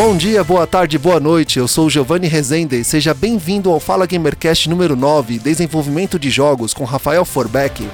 Bom dia, boa tarde, boa noite. Eu sou Giovanni Rezende seja bem-vindo ao Fala Gamercast número 9, Desenvolvimento de Jogos com Rafael Forbeck.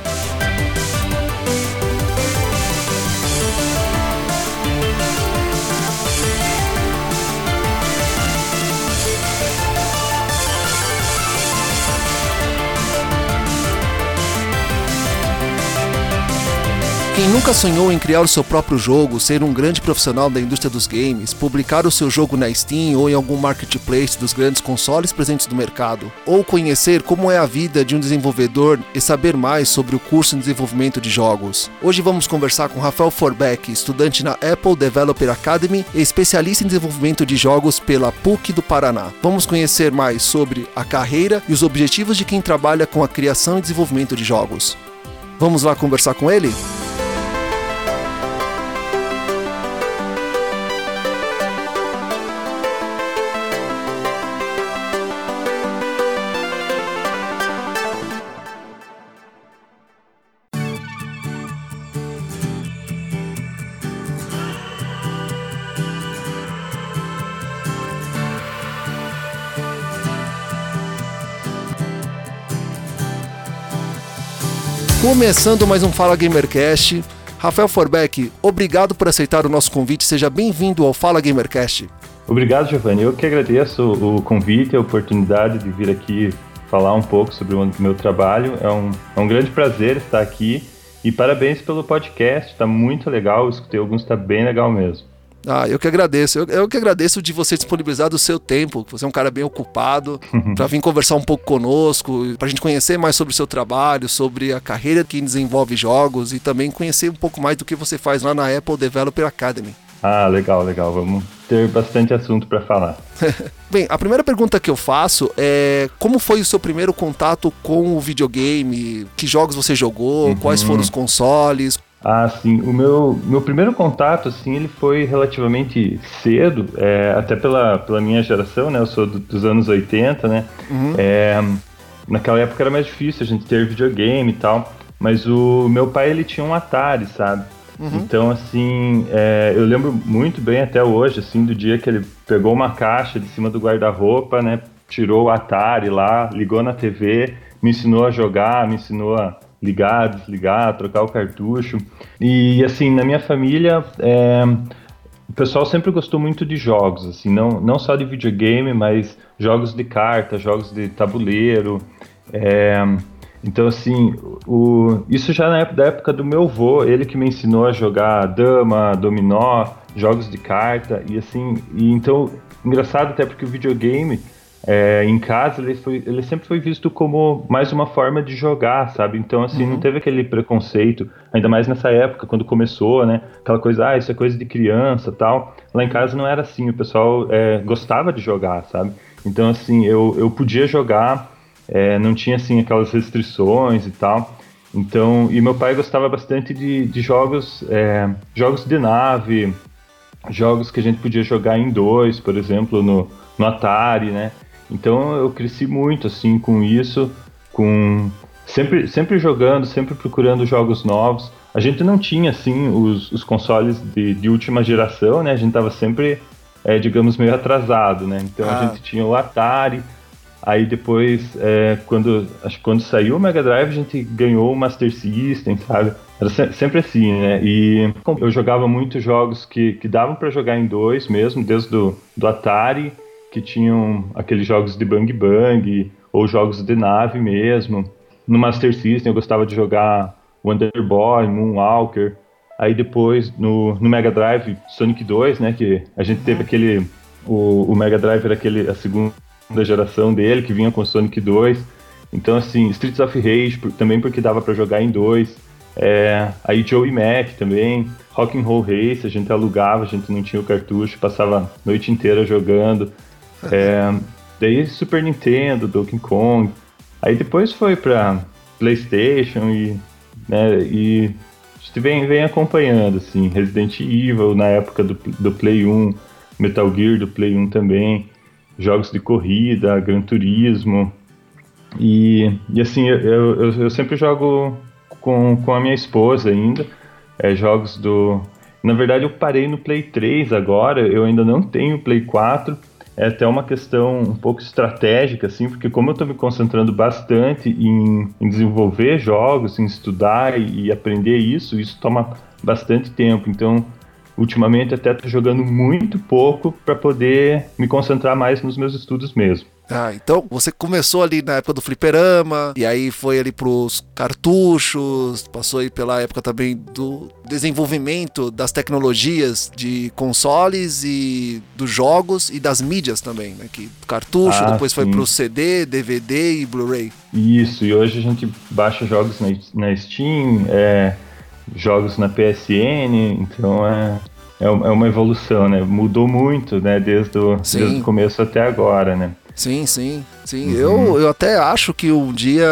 Quem nunca sonhou em criar o seu próprio jogo, ser um grande profissional da indústria dos games, publicar o seu jogo na Steam ou em algum marketplace dos grandes consoles presentes no mercado, ou conhecer como é a vida de um desenvolvedor e saber mais sobre o curso em desenvolvimento de jogos? Hoje vamos conversar com Rafael Forbeck, estudante na Apple Developer Academy e especialista em desenvolvimento de jogos pela PUC do Paraná. Vamos conhecer mais sobre a carreira e os objetivos de quem trabalha com a criação e desenvolvimento de jogos. Vamos lá conversar com ele? Começando mais um Fala Gamercast. Rafael Forbeck, obrigado por aceitar o nosso convite. Seja bem-vindo ao Fala Gamercast. Obrigado, Giovanni. Eu que agradeço o convite, a oportunidade de vir aqui falar um pouco sobre o meu trabalho. É um, é um grande prazer estar aqui e parabéns pelo podcast. Está muito legal. Escutei alguns, está bem legal mesmo. Ah, eu que agradeço. Eu, eu, que agradeço de você disponibilizar do seu tempo. Você é um cara bem ocupado, para vir conversar um pouco conosco, para a gente conhecer mais sobre o seu trabalho, sobre a carreira que desenvolve jogos e também conhecer um pouco mais do que você faz lá na Apple Developer Academy. Ah, legal, legal. Vamos ter bastante assunto para falar. Bem, a primeira pergunta que eu faço é como foi o seu primeiro contato com o videogame? Que jogos você jogou? Uhum. Quais foram os consoles? Ah, sim. O meu, meu primeiro contato, assim, ele foi relativamente cedo, é, até pela, pela minha geração, né? Eu sou do, dos anos 80, né? Uhum. É, naquela época era mais difícil a gente ter videogame e tal, mas o meu pai, ele tinha um Atari, sabe? Uhum. Então, assim, é, eu lembro muito bem até hoje, assim, do dia que ele pegou uma caixa de cima do guarda-roupa, né? Tirou o Atari lá, ligou na TV, me ensinou a jogar, me ensinou a ligar, desligar, trocar o cartucho. E assim, na minha família, é, o pessoal sempre gostou muito de jogos, assim, não, não só de videogame, mas jogos de carta, jogos de tabuleiro. É, então, assim, o, isso já na época, da época do meu avô, ele que me ensinou a jogar dama, dominó, jogos de carta, e assim, e então, engraçado até porque o videogame é, em casa ele, foi, ele sempre foi visto como mais uma forma de jogar, sabe? Então, assim, uhum. não teve aquele preconceito, ainda mais nessa época, quando começou, né? Aquela coisa, ah, isso é coisa de criança tal. Lá em casa não era assim, o pessoal é, gostava de jogar, sabe? Então, assim, eu, eu podia jogar, é, não tinha, assim, aquelas restrições e tal. Então, e meu pai gostava bastante de, de jogos, é, jogos de nave, jogos que a gente podia jogar em dois, por exemplo, no, no Atari, né? Então eu cresci muito assim com isso, com sempre, sempre jogando, sempre procurando jogos novos. A gente não tinha assim os, os consoles de, de última geração, né? A gente tava sempre, é, digamos, meio atrasado, né? Então ah. a gente tinha o Atari. Aí depois, é, quando acho que quando saiu o Mega Drive, a gente ganhou o Master System, sabe? Era sempre assim, né? E eu jogava muitos jogos que, que davam para jogar em dois mesmo, desde do, do Atari que tinham aqueles jogos de Bang Bang, ou jogos de nave mesmo. No Master System eu gostava de jogar Wonder Boy, Moonwalker. Aí depois no, no Mega Drive Sonic 2, né, que a gente teve aquele o, o Mega Drive era aquele a segunda geração dele que vinha com Sonic 2. Então assim, Streets of Rage também porque dava para jogar em dois. É, aí Joey Mac também, Rock and Roll Race, a gente alugava, a gente não tinha o cartucho, passava a noite inteira jogando. É, daí Super Nintendo, Donkey Kong. Aí depois foi para PlayStation e, né, e a gente vem, vem acompanhando, assim, Resident Evil na época do, do Play 1, Metal Gear do Play 1 também, jogos de corrida, Gran Turismo. E, e assim, eu, eu, eu sempre jogo com, com a minha esposa ainda, é, jogos do. Na verdade, eu parei no Play 3 agora, eu ainda não tenho Play 4 é até uma questão um pouco estratégica, assim, porque como eu estou me concentrando bastante em, em, desenvolver jogos, em estudar e, e, aprender isso, isso toma bastante tempo. Então, ultimamente até estou jogando muito pouco para poder me concentrar mais nos meus estudos mesmo. Ah, então você começou ali na época do fliperama, e aí foi ali pros cartuchos, passou aí pela época também do desenvolvimento das tecnologias de consoles e dos jogos e das mídias também, né? Que cartucho, ah, depois sim. foi pro CD, DVD e Blu-ray. Isso, e hoje a gente baixa jogos na, na Steam, é, jogos na PSN, então é, é, é uma evolução, né? Mudou muito, né? Desde o, desde o começo até agora, né? Sim, sim, sim. Uhum. Eu, eu até acho que um dia,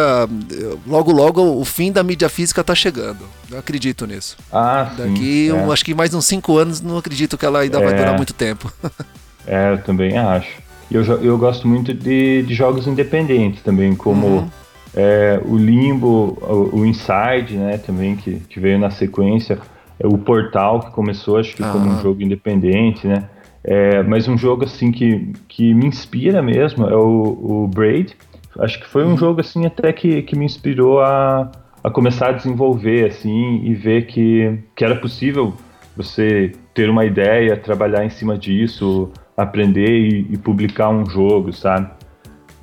logo logo, o fim da mídia física tá chegando. Eu acredito nisso. Ah, Daqui, sim, um, é. acho que mais uns 5 anos, não acredito que ela ainda é. vai durar muito tempo. é, eu também acho. Eu, eu gosto muito de, de jogos independentes também, como uhum. É, o Limbo, o, o, Inside, né, também, que, que veio na sequência. É, o Portal, que começou, acho que como um jogo independente, né? É, mas um jogo assim que, que me inspira mesmo é o, o Braid. Acho que foi um jogo assim até que, que me inspirou a, a começar a desenvolver assim e ver que, que era possível você ter uma ideia, trabalhar em cima disso, aprender e, e publicar um jogo, sabe?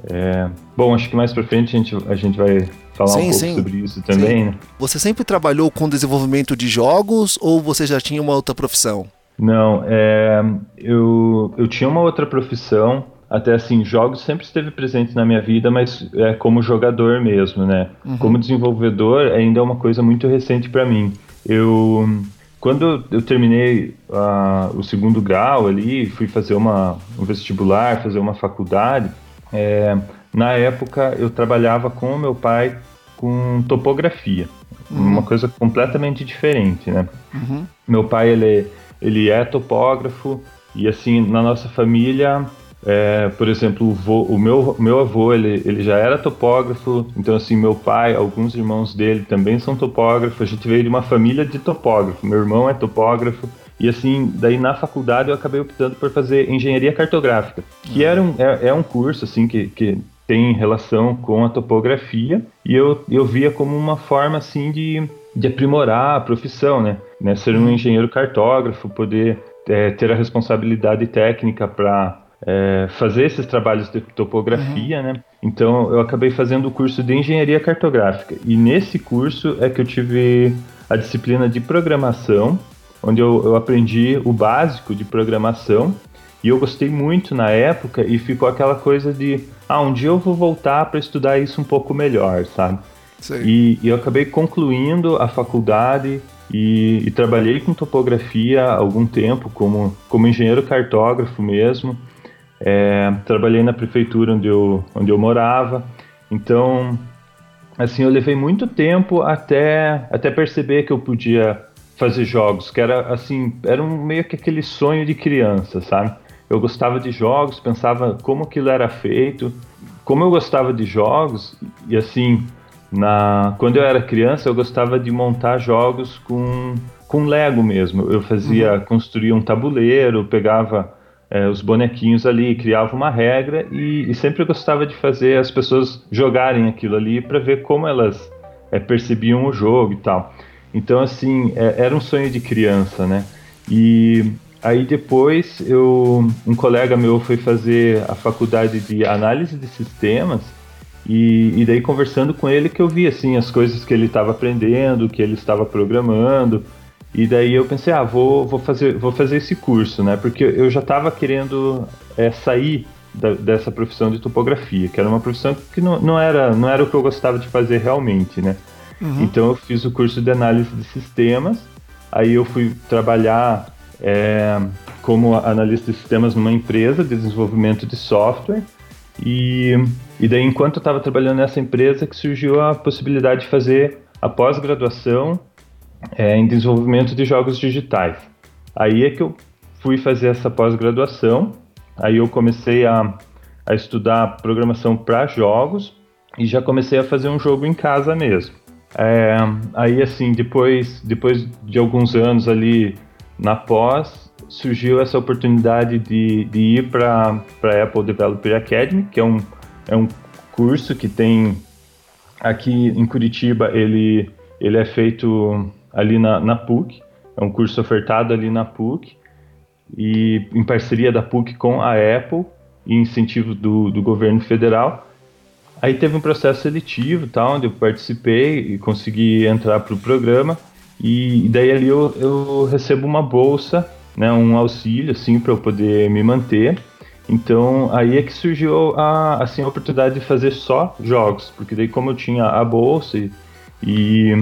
É, bom, acho que mais pra frente a gente, a gente vai falar sim, um pouco sim. sobre isso também. Né? Você sempre trabalhou com desenvolvimento de jogos ou você já tinha uma outra profissão? Não, é, eu, eu tinha uma outra profissão, até assim, jogos sempre esteve presente na minha vida, mas é como jogador mesmo, né? Uhum. Como desenvolvedor ainda é uma coisa muito recente para mim. Eu quando eu terminei uh, o segundo grau ali, fui fazer uma, um vestibular, fazer uma faculdade, é, na época eu trabalhava com o meu pai com topografia, uhum. uma coisa completamente diferente, né? Uhum. Meu pai, ele ele é topógrafo e assim na nossa família é, por exemplo, o, vô, o, meu, meu avô, ele, ele já era topógrafo, então assim, meu pai, alguns irmãos dele também são topógrafos, a gente veio de uma família de topógrafo, meu irmão é topógrafo, e assim, daí na faculdade eu acabei optando por fazer engenharia cartográfica, que era um, é, é um curso assim que, que tem relação com a topografia, e eu, eu via como uma forma assim de de aprimorar a profissão, né? né? Ser um engenheiro cartógrafo, poder é, ter a responsabilidade técnica para é, fazer esses trabalhos de topografia, uhum. né? Então eu acabei fazendo o curso de engenharia cartográfica e nesse curso é que eu tive a disciplina de programação, onde eu, eu aprendi o básico de programação e eu gostei muito na época e ficou aquela coisa de ah um dia eu vou voltar para estudar isso um pouco melhor, sabe? E, e, eu acabei concluindo a faculdade e, e, trabalhei com topografia há algum tempo como, como engenheiro cartógrafo mesmo. É, trabalhei na prefeitura onde eu, onde eu morava. Então, assim, eu levei muito tempo até, até perceber que eu podia fazer jogos, que era assim, era um, meio que aquele sonho de criança, sabe? Eu gostava de jogos, pensava como aquilo era feito, como eu gostava de jogos, e assim, na, quando eu era criança, eu gostava de montar jogos com, com Lego mesmo. Eu fazia, uhum. construía um tabuleiro, pegava é, os bonequinhos ali, criava uma regra e, e, sempre gostava de fazer as pessoas jogarem aquilo ali para ver como elas é, percebiam o jogo e tal. Então, assim, é, era um sonho de criança, né? E aí depois eu, um colega meu foi fazer a faculdade de análise de sistemas e, e daí conversando com ele que eu vi assim as coisas que ele estava aprendendo, que ele estava programando. E daí eu pensei, ah, vou, vou, fazer, vou fazer esse curso, né? Porque eu já estava querendo é, sair da, dessa profissão de topografia, que era uma profissão que não, não, era, não era o que eu gostava de fazer realmente, né? Uhum. Então eu fiz o curso de análise de sistemas, aí eu fui trabalhar é, como analista de sistemas numa empresa de desenvolvimento de software, E, e daí, enquanto eu estava trabalhando nessa empresa, que surgiu a possibilidade de fazer a pós-graduação é, em desenvolvimento de jogos digitais. Aí é que eu fui fazer essa pós-graduação, aí eu comecei a, a estudar programação para jogos e já comecei a fazer um jogo em casa mesmo. É, aí assim, depois, depois de alguns anos ali na pós, surgiu essa oportunidade de, de ir para a Apple Developer Academy, que é um, é um curso que tem aqui em Curitiba, ele, ele é feito ali na, na PUC, é um curso ofertado ali na PUC, e em parceria da PUC com a Apple e incentivo do, do governo federal. Aí teve um processo seletivo, tal, onde eu participei e consegui entrar para o programa. E, e, daí ali eu, eu recebo uma bolsa, né, um auxílio, assim, para eu poder me manter. Então aí é que surgiu a, assim, a oportunidade de fazer só jogos, porque daí como eu tinha a bolsa e, e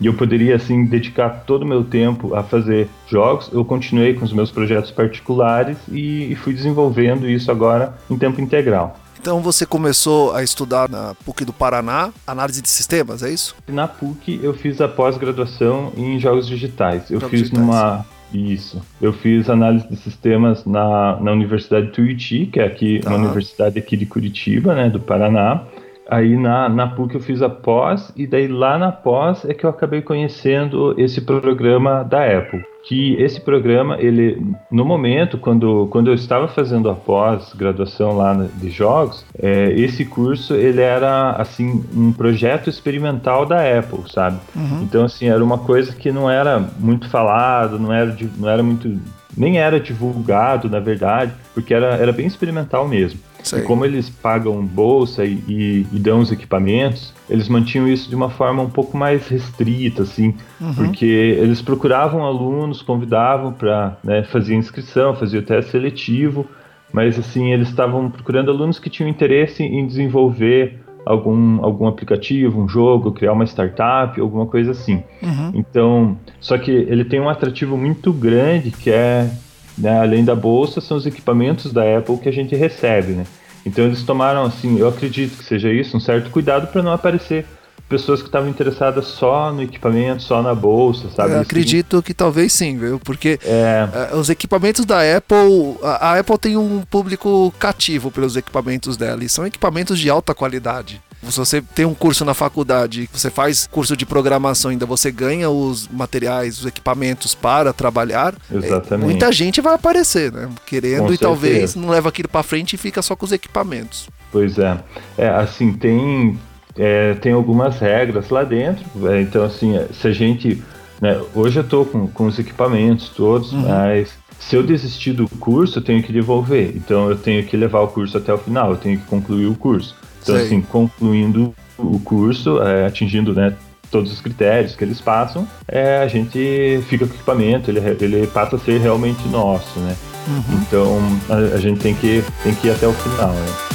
e eu poderia assim dedicar todo o meu tempo a fazer jogos. Eu continuei com os meus projetos particulares e, e fui desenvolvendo isso agora em tempo integral. Então você começou a estudar na PUC do Paraná, análise de sistemas, é isso? Na PUC eu fiz a pós-graduação em jogos digitais. Eu jogos fiz digitais. numa isso. Eu fiz análise de sistemas na, na Universidade Tuiuti, que é aqui uma universidade aqui de Curitiba, né, do Paraná. Aí na, na PUC eu fiz a pós, e daí lá na pós é que eu acabei conhecendo esse programa da Apple. Que esse programa, ele, no momento, quando, quando eu estava fazendo a pós-graduação lá de jogos, é, esse curso, ele era, assim, um projeto experimental da Apple, sabe? Uhum. Então, assim, era uma coisa que não era muito falado, não era, não era muito... Nem era divulgado, na verdade, porque era, era bem experimental mesmo. Sei. E como eles pagam bolsa e, e, e, dão os equipamentos, eles mantinham isso de uma forma um pouco mais restrita, assim, uhum. porque eles procuravam alunos, convidavam para né, fazer inscrição, fazer o teste seletivo, mas assim eles estavam procurando alunos que tinham interesse em desenvolver algum, algum aplicativo, um jogo, criar uma startup, alguma coisa assim. Uhum. Então, só que ele tem um atrativo muito grande que é né, além da bolsa, são os equipamentos da Apple que a gente recebe, né? Então eles tomaram, assim, eu acredito que seja isso, um certo cuidado para não aparecer pessoas que estavam interessadas só no equipamento, só na bolsa, sabe? Eu acredito que talvez sim, viu? Porque é... uh, os equipamentos da Apple, a Apple tem um público cativo pelos equipamentos dela e são equipamentos de alta qualidade. Se você tem um curso na faculdade, você faz curso de programação, ainda você ganha os materiais, os equipamentos para trabalhar. É, Exatamente. muita gente vai aparecer, né? Querendo com e certeza. talvez não leva aquilo para frente e fica só com os equipamentos. Pois é. É, assim, tem é, tem algumas regras lá dentro. É, então, assim, é, se a gente. Né, hoje eu estou com, com os equipamentos todos, uhum. mas se eu desistir do curso, eu tenho que devolver. Então, eu tenho que levar o curso até o final, eu tenho que concluir o curso. Então, Sei. assim, concluindo o curso, é, atingindo né, todos os critérios que eles passam, é, a gente fica com o equipamento, ele, ele passa a ser realmente nosso, né? Uhum. Então, a, a, gente tem que, tem que ir até o final, né?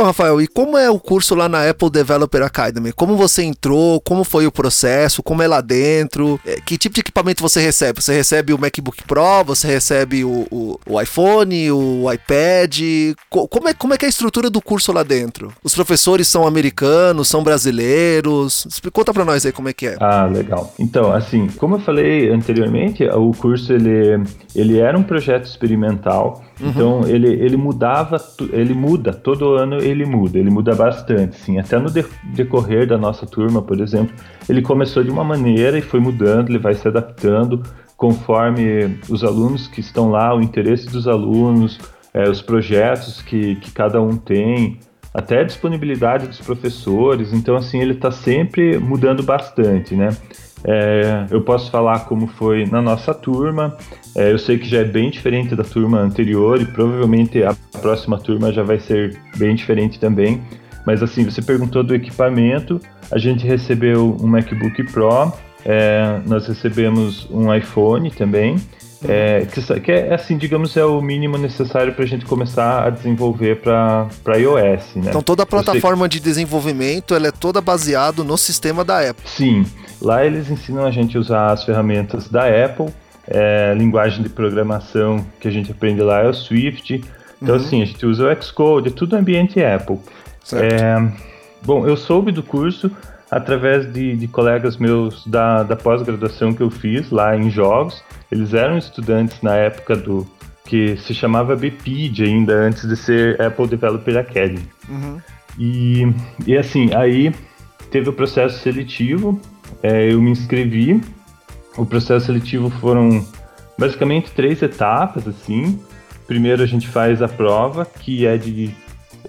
Então, Rafael, e como é o curso lá na Apple Developer Academy? Como você entrou? Como foi o processo? Como é lá dentro? É, que tipo de equipamento você recebe? Você recebe o MacBook Pro? Você recebe o, o, o iPhone, o iPad? Como é, como é que é a estrutura do curso lá dentro? Os professores são americanos, são brasileiros? Conta pra nós aí como é que é. Ah, legal. Então, assim, como eu falei anteriormente, o curso ele, ele era um projeto experimental Uhum. Então ele, ele mudava, ele muda, todo ano ele muda, ele muda bastante, sim. Até no decorrer da nossa turma, por exemplo, ele começou de uma maneira e foi mudando, ele vai se adaptando conforme os alunos que estão lá, o interesse dos alunos, é, os projetos que, que cada um tem, até a disponibilidade dos professores. Então, assim, ele está sempre mudando bastante, né? É, eu posso falar como foi na nossa turma. É, eu sei que já é bem diferente da turma anterior e provavelmente a próxima turma já vai ser bem diferente também. Mas assim, você perguntou do equipamento. A gente recebeu um MacBook Pro, é, nós recebemos um iPhone também. É, que, que, é assim, digamos, é o mínimo necessário para a gente começar a desenvolver para iOS, né? Então toda a plataforma de desenvolvimento ela é toda baseada no sistema da Apple. Sim, lá eles ensinam a gente a usar as ferramentas da Apple, é, linguagem de programação que a gente aprende lá é o Swift. Então uhum. assim, a gente usa o Xcode, tudo ambiente Apple. É, bom, eu soube do curso através de, de colegas meus da, da pós-graduação que eu fiz lá em jogos. Eles eram estudantes na época do que se chamava BPID ainda, antes de ser Apple Developer Academy. Uhum. E, e assim, aí teve o processo seletivo, é, eu me inscrevi. O processo seletivo foram basicamente três etapas, assim. Primeiro a gente faz a prova, que é de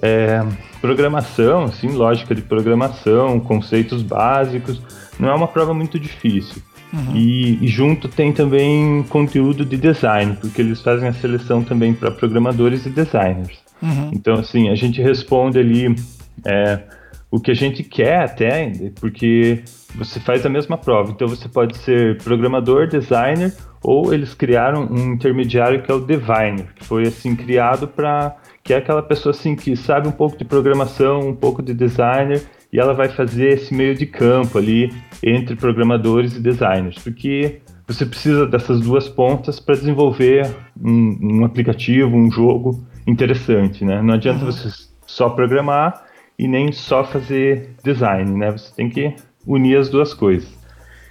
é, programação, assim, lógica de programação, conceitos básicos. Não é uma prova muito difícil. Uhum. E, e, junto tem também conteúdo de design, porque eles fazem a seleção também para programadores e designers. Uhum. Então, assim, a gente responde ali é, o que a gente quer até, porque você faz a mesma prova. Então, você pode ser programador, designer, ou eles criaram um intermediário que é o diviner, que foi assim criado para que é aquela pessoa assim que sabe um pouco de programação, um pouco de designer e ela vai fazer esse meio de campo ali entre programadores e designers, porque você precisa dessas duas pontas para desenvolver um, um, aplicativo, um jogo interessante, né? Não adianta uhum. você só programar e nem só fazer design, né? Você tem que unir as duas coisas.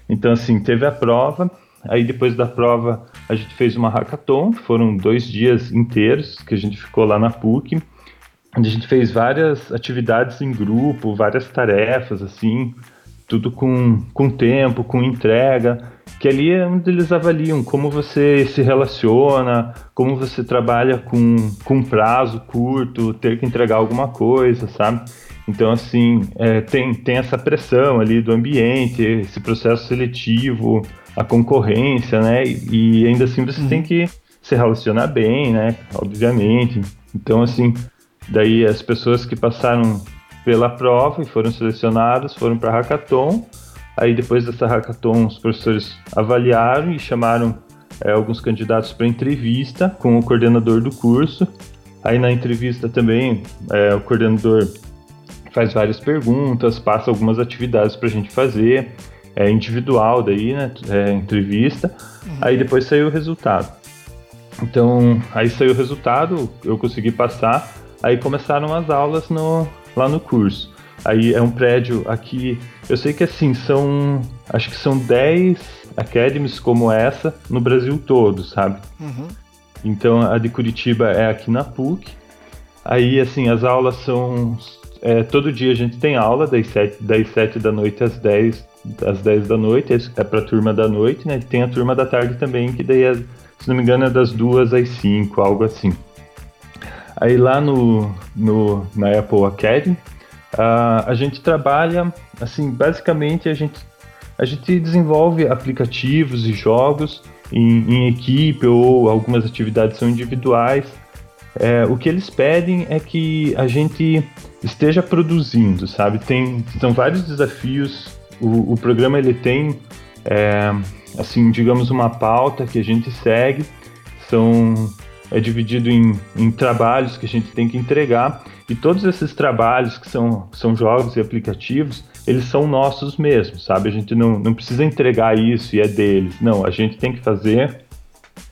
Então, assim, teve a prova, aí depois da prova a gente fez uma hackathon, foram dois dias inteiros que a gente ficou lá na PUC, a gente fez várias atividades em grupo, várias tarefas, assim, tudo com, com tempo, com entrega, que ali é onde eles avaliam como você se relaciona, como você trabalha com, com prazo curto, ter que entregar alguma coisa, sabe? Então, assim, é, tem, tem essa pressão ali do ambiente, esse processo seletivo, a concorrência, né? E, e ainda assim você uhum. tem que se relacionar bem, né? Obviamente. Então, assim, daí as pessoas que passaram pela prova e foram selecionadas foram para a hackathon. Aí depois dessa hackathon, os professores avaliaram e chamaram é, alguns candidatos para entrevista com o coordenador do curso. Aí na entrevista também é, o coordenador faz várias perguntas, passa algumas atividades para a gente fazer é, individual daí, né? É, entrevista. Uhum. Aí depois saiu o resultado. Então, aí saiu o resultado, eu consegui passar. Aí começaram as aulas no, lá no curso. Aí é um prédio aqui. Eu sei que assim, são. Acho que são 10 academies como essa no Brasil todo, sabe? Uhum. Então a de Curitiba é aqui na PUC. Aí, assim, as aulas são. É, todo dia a gente tem aula, das 7, das 7 da noite às 10 às 10 da noite, é para a turma da noite, né? Tem a turma da tarde também, que daí, é, se não me engano, é das 2 às 5, algo assim. Aí lá no, no, na Apple Academy, uh, a gente trabalha, assim, basicamente a gente, a gente desenvolve aplicativos e jogos em, em equipe ou algumas atividades são individuais. É, o que eles pedem é que a gente esteja produzindo, sabe? Tem, são vários desafios o, o programa ele tem, é, assim, digamos, uma pauta que a gente segue, são é dividido em, em, trabalhos que a gente tem que entregar e todos esses trabalhos que são, são jogos e aplicativos, eles são nossos mesmos, sabe? A gente não, não precisa entregar isso e é deles. Não, a gente tem que fazer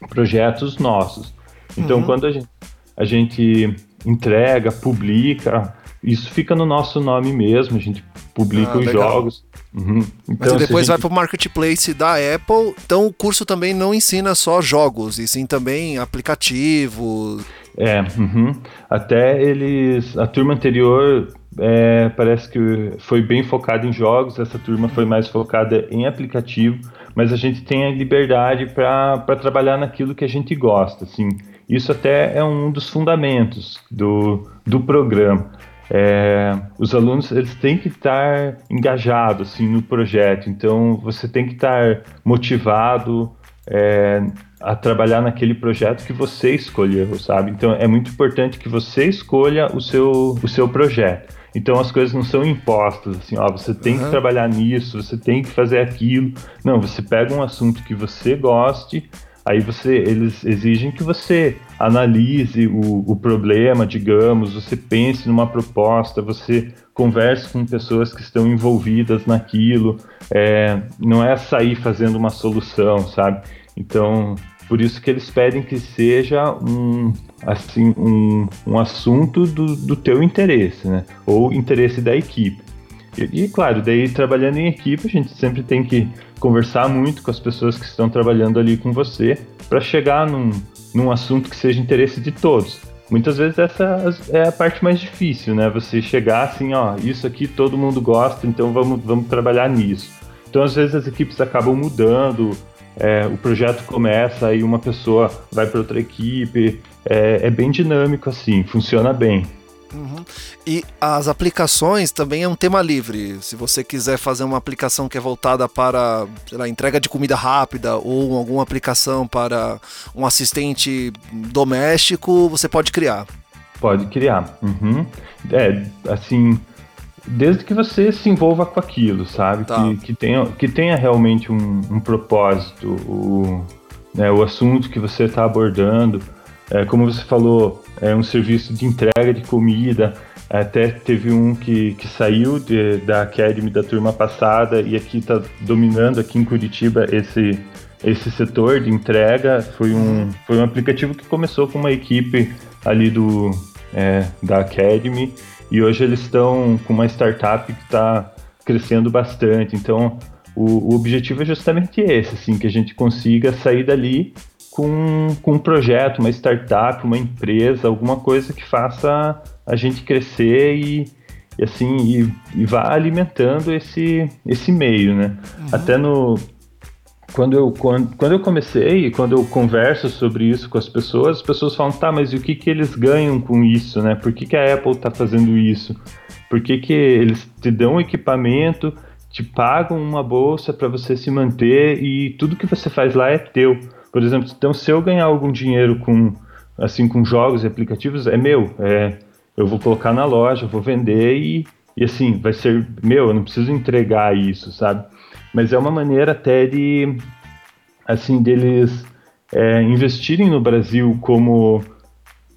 projetos nossos. Então, uhum. quando a gente, a gente entrega, publica, isso fica no nosso nome mesmo, a gente publica ah, os legal. jogos. Uhum. Então, Mas depois gente... vai para o marketplace da Apple. Então o curso também não ensina só jogos, e sim também aplicativos. É, uhum. até eles. A turma anterior é, parece que foi bem focada em jogos, essa turma foi mais focada em aplicativo, mas a gente tem a liberdade para trabalhar naquilo que a gente gosta. Assim. Isso até é um dos fundamentos do, do programa é, os alunos eles têm que estar engajados assim, no projeto, então você tem que estar motivado é, a trabalhar naquele projeto que você escolheu, sabe? Então é muito importante que você escolha o seu, o seu projeto. Então as coisas não são impostas, assim, ó, você tem uhum. que trabalhar nisso, você tem que fazer aquilo. Não, você pega um assunto que você goste, Aí você, eles exigem que você analise o, o problema, digamos, você pense numa proposta, você converse com pessoas que estão envolvidas naquilo. É, não é sair fazendo uma solução, sabe? Então, por isso que eles pedem que seja um, assim, um, um assunto do, do teu interesse, né? Ou interesse da equipe. E, e, claro, daí trabalhando em equipe, a gente sempre tem que conversar muito com as pessoas que estão trabalhando ali com você para chegar num, num assunto que seja interesse de todos. Muitas vezes essa é a parte mais difícil, né? Você chegar assim, ó, isso aqui todo mundo gosta, então vamos, vamos trabalhar nisso. Então, às vezes, as equipes acabam mudando, é, o projeto começa, aí uma pessoa vai para outra equipe. É, é, bem dinâmico assim, funciona bem. Uhum. E as aplicações também é um tema livre. Se você quiser fazer uma aplicação que é voltada para lá, entrega de comida rápida ou alguma aplicação para um assistente doméstico, você pode criar. Pode criar. Uhum. É, assim, desde que você se envolva com aquilo, sabe? Tá. Que, que, tenha, que tenha realmente um, um propósito, o, né, o assunto que você está abordando. É, como você falou, é um serviço de entrega de comida. Até teve um que, que saiu de, da Academy da turma passada e aqui está dominando aqui em Curitiba esse, esse setor de entrega. Foi um, foi um aplicativo que começou com uma equipe ali do, é, da Academy e hoje eles estão com uma startup que está crescendo bastante. Então, o, o, objetivo é justamente esse, assim, que a gente consiga sair dali com, com um projeto, uma startup, uma empresa, alguma coisa que faça a gente crescer e, e assim, e, e, vá alimentando esse, esse meio, né? Uhum. Até no, quando eu, quando, quando eu comecei e quando eu converso sobre isso com as pessoas, as pessoas falam, tá, mas o que, que eles ganham com isso, né? Por que, que a Apple está fazendo isso? Por que, que eles te dão equipamento, te pagam uma bolsa para você se manter e tudo que você faz lá é teu? Por exemplo, então se eu ganhar algum dinheiro com assim com jogos e aplicativos, é meu, é, eu vou colocar na loja, vou vender e, e assim, vai ser meu, eu não preciso entregar isso, sabe? mas é uma maneira até de, assim, deles é, investirem no Brasil como,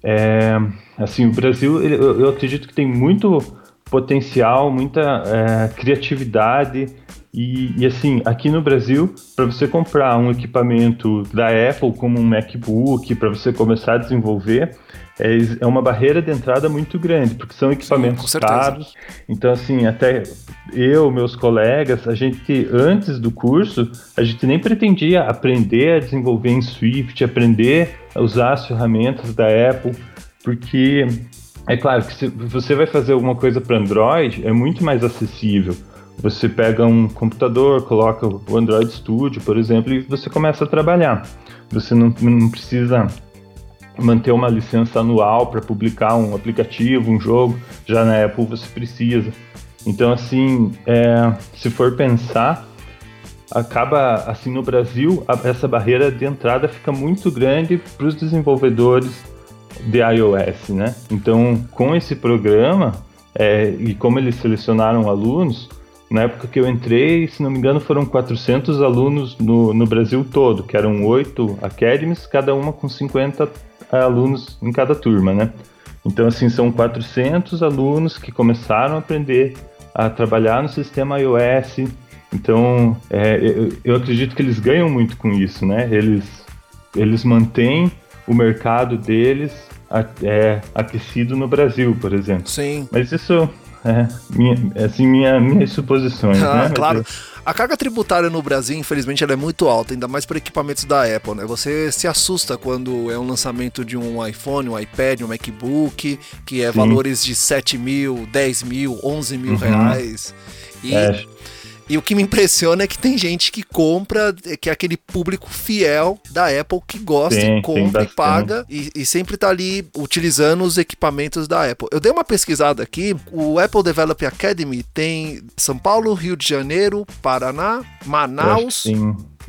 é, assim, o Brasil, eu, eu, acredito que tem muito potencial, muita é, criatividade e, e, assim, aqui no Brasil, para você comprar um equipamento da Apple, como um MacBook, para você começar a desenvolver, é, é uma barreira de entrada muito grande, porque são equipamentos Sim, caros. Então, assim, até eu, meus colegas, a gente, antes do curso, a gente nem pretendia aprender a desenvolver em Swift, aprender a usar as ferramentas da Apple, porque é claro que se você vai fazer alguma coisa para Android, é muito mais acessível. Você pega um computador, coloca o Android Studio, por exemplo, e você começa a trabalhar. Você não, não precisa manter uma licença anual para publicar um aplicativo, um jogo. Já na Apple você precisa. Então, assim, é, se for pensar, acaba assim no Brasil a, essa barreira de entrada fica muito grande para os desenvolvedores de iOS, né? Então, com esse programa é, e como eles selecionaram alunos, na época que eu entrei, se não me engano, foram 400 alunos no, no Brasil todo, que eram oito academies, cada uma com 50 alunos em cada turma, né? Então, assim, são 400 alunos que começaram a aprender a trabalhar no sistema iOS. Então, é, eu, eu, acredito que eles ganham muito com isso, né? Eles, eles mantêm o mercado deles é, aquecido no Brasil, por exemplo. Sim. Mas isso é, minha, assim, minha, minhas suposições, ah, né? Claro. A carga tributária no Brasil, infelizmente, ela é muito alta, ainda mais para equipamentos da Apple, né? Você se assusta quando é um lançamento de um iPhone, um iPad, um MacBook, que é Sim. valores de 7 mil, 10 mil, 11 mil uhum. reais. E é. E o que me impressiona é que tem gente que compra, que é aquele público fiel da Apple que gosta e compra e paga e, e, sempre tá ali utilizando os equipamentos da Apple. Eu dei uma pesquisada aqui, o Apple Develop Academy tem São Paulo, Rio de Janeiro, Paraná, Manaus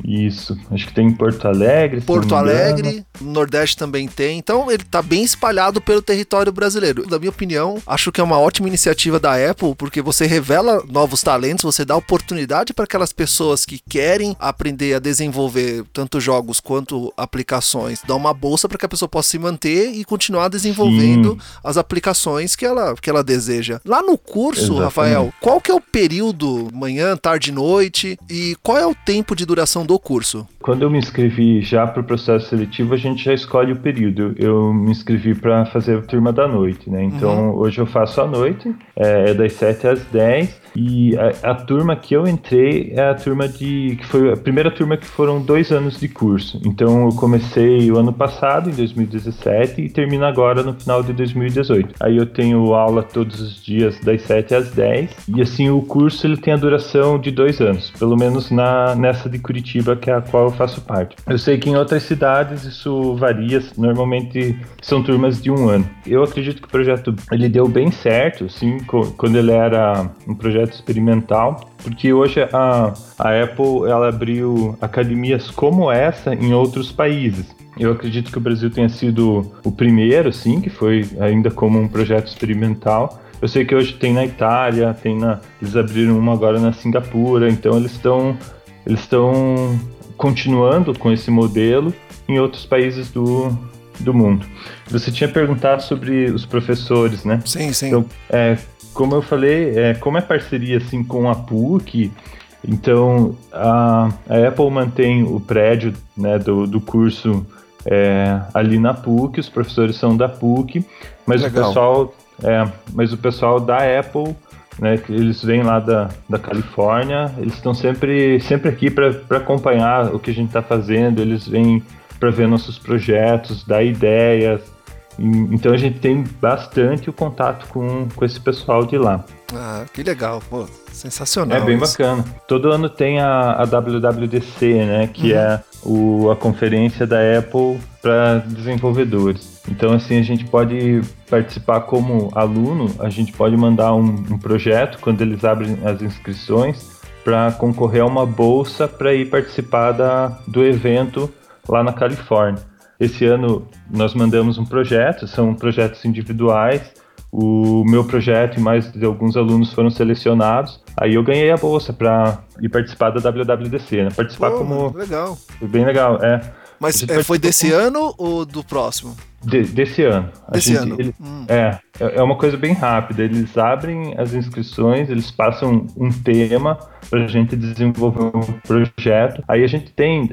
Isso, acho que tem em Porto Alegre. Porto Alegre, no Nordeste também tem. Então ele está bem espalhado pelo território brasileiro. Na minha opinião, acho que é uma ótima iniciativa da Apple, porque você revela novos talentos, você dá oportunidade para aquelas pessoas que querem aprender a desenvolver tanto jogos quanto aplicações, dá uma bolsa para que a pessoa possa se manter e continuar desenvolvendo Sim. as aplicações que ela, que ela deseja. Lá no curso, Exatamente. Rafael, qual que é o período, manhã, tarde, noite, e qual é o tempo de duração do curso? Quando eu me inscrevi já para o processo seletivo, a gente já escolhe o período. Eu me inscrevi para fazer a turma da noite, né? Então uhum. hoje eu faço à noite, é, é das 7 às 10 e a, a, turma que eu entrei é a turma de. que foi a primeira turma que foram dois anos de curso. Então eu comecei o ano passado, em 2017, e termino agora no final de 2018. Aí eu tenho aula todos os dias das 7 às 10. E assim, o curso ele tem a duração de dois anos, pelo menos na, nessa de Curitiba, que é a qual eu faço parte. Eu sei que em outras cidades isso varia, normalmente são turmas de um ano. Eu acredito que o projeto ele deu bem certo, assim, quando ele era um projeto projeto experimental, porque hoje a, a Apple ela abriu academias como essa em outros países. Eu acredito que o Brasil tenha sido o primeiro, sim, que foi ainda como um projeto experimental. Eu sei que hoje tem na Itália, tem na, eles abriram uma agora na Singapura, então eles estão eles estão continuando com esse modelo em outros países do, do mundo. Você tinha perguntado sobre os professores, né? Sim, sim. Então, é, como eu falei, é, como é parceria assim com a PUC, então a, a Apple mantém o prédio né, do, do curso é, ali na PUC, os professores são da PUC, mas Legal. o pessoal, é, mas o pessoal da Apple, né, eles vêm lá da, da Califórnia, eles estão sempre, sempre aqui para acompanhar o que a gente está fazendo, eles vêm para ver nossos projetos, dar ideias, então a gente tem bastante o contato com, com esse pessoal de lá. Ah, que legal, pô, sensacional. É bem isso. bacana. Todo ano tem a, a WWDC, né, que uhum. é o, a conferência da Apple para desenvolvedores. Então assim a gente pode participar como aluno, a gente pode mandar um, um projeto quando eles abrem as inscrições para concorrer a uma bolsa para ir participar da, do evento lá na Califórnia. Esse ano nós mandamos um projeto, são projetos individuais. O meu projeto e mais de alguns alunos foram selecionados. Aí eu ganhei a bolsa para ir participar da WWDC, né? Participar Pô, como. Legal. Foi bem legal, é. Mas é, foi desse como... ano ou do próximo? De, desse ano. Desse gente, ano. Ele, hum. é, é uma coisa bem rápida. Eles abrem as inscrições, eles passam um tema para a gente desenvolver um projeto. Aí a gente tem,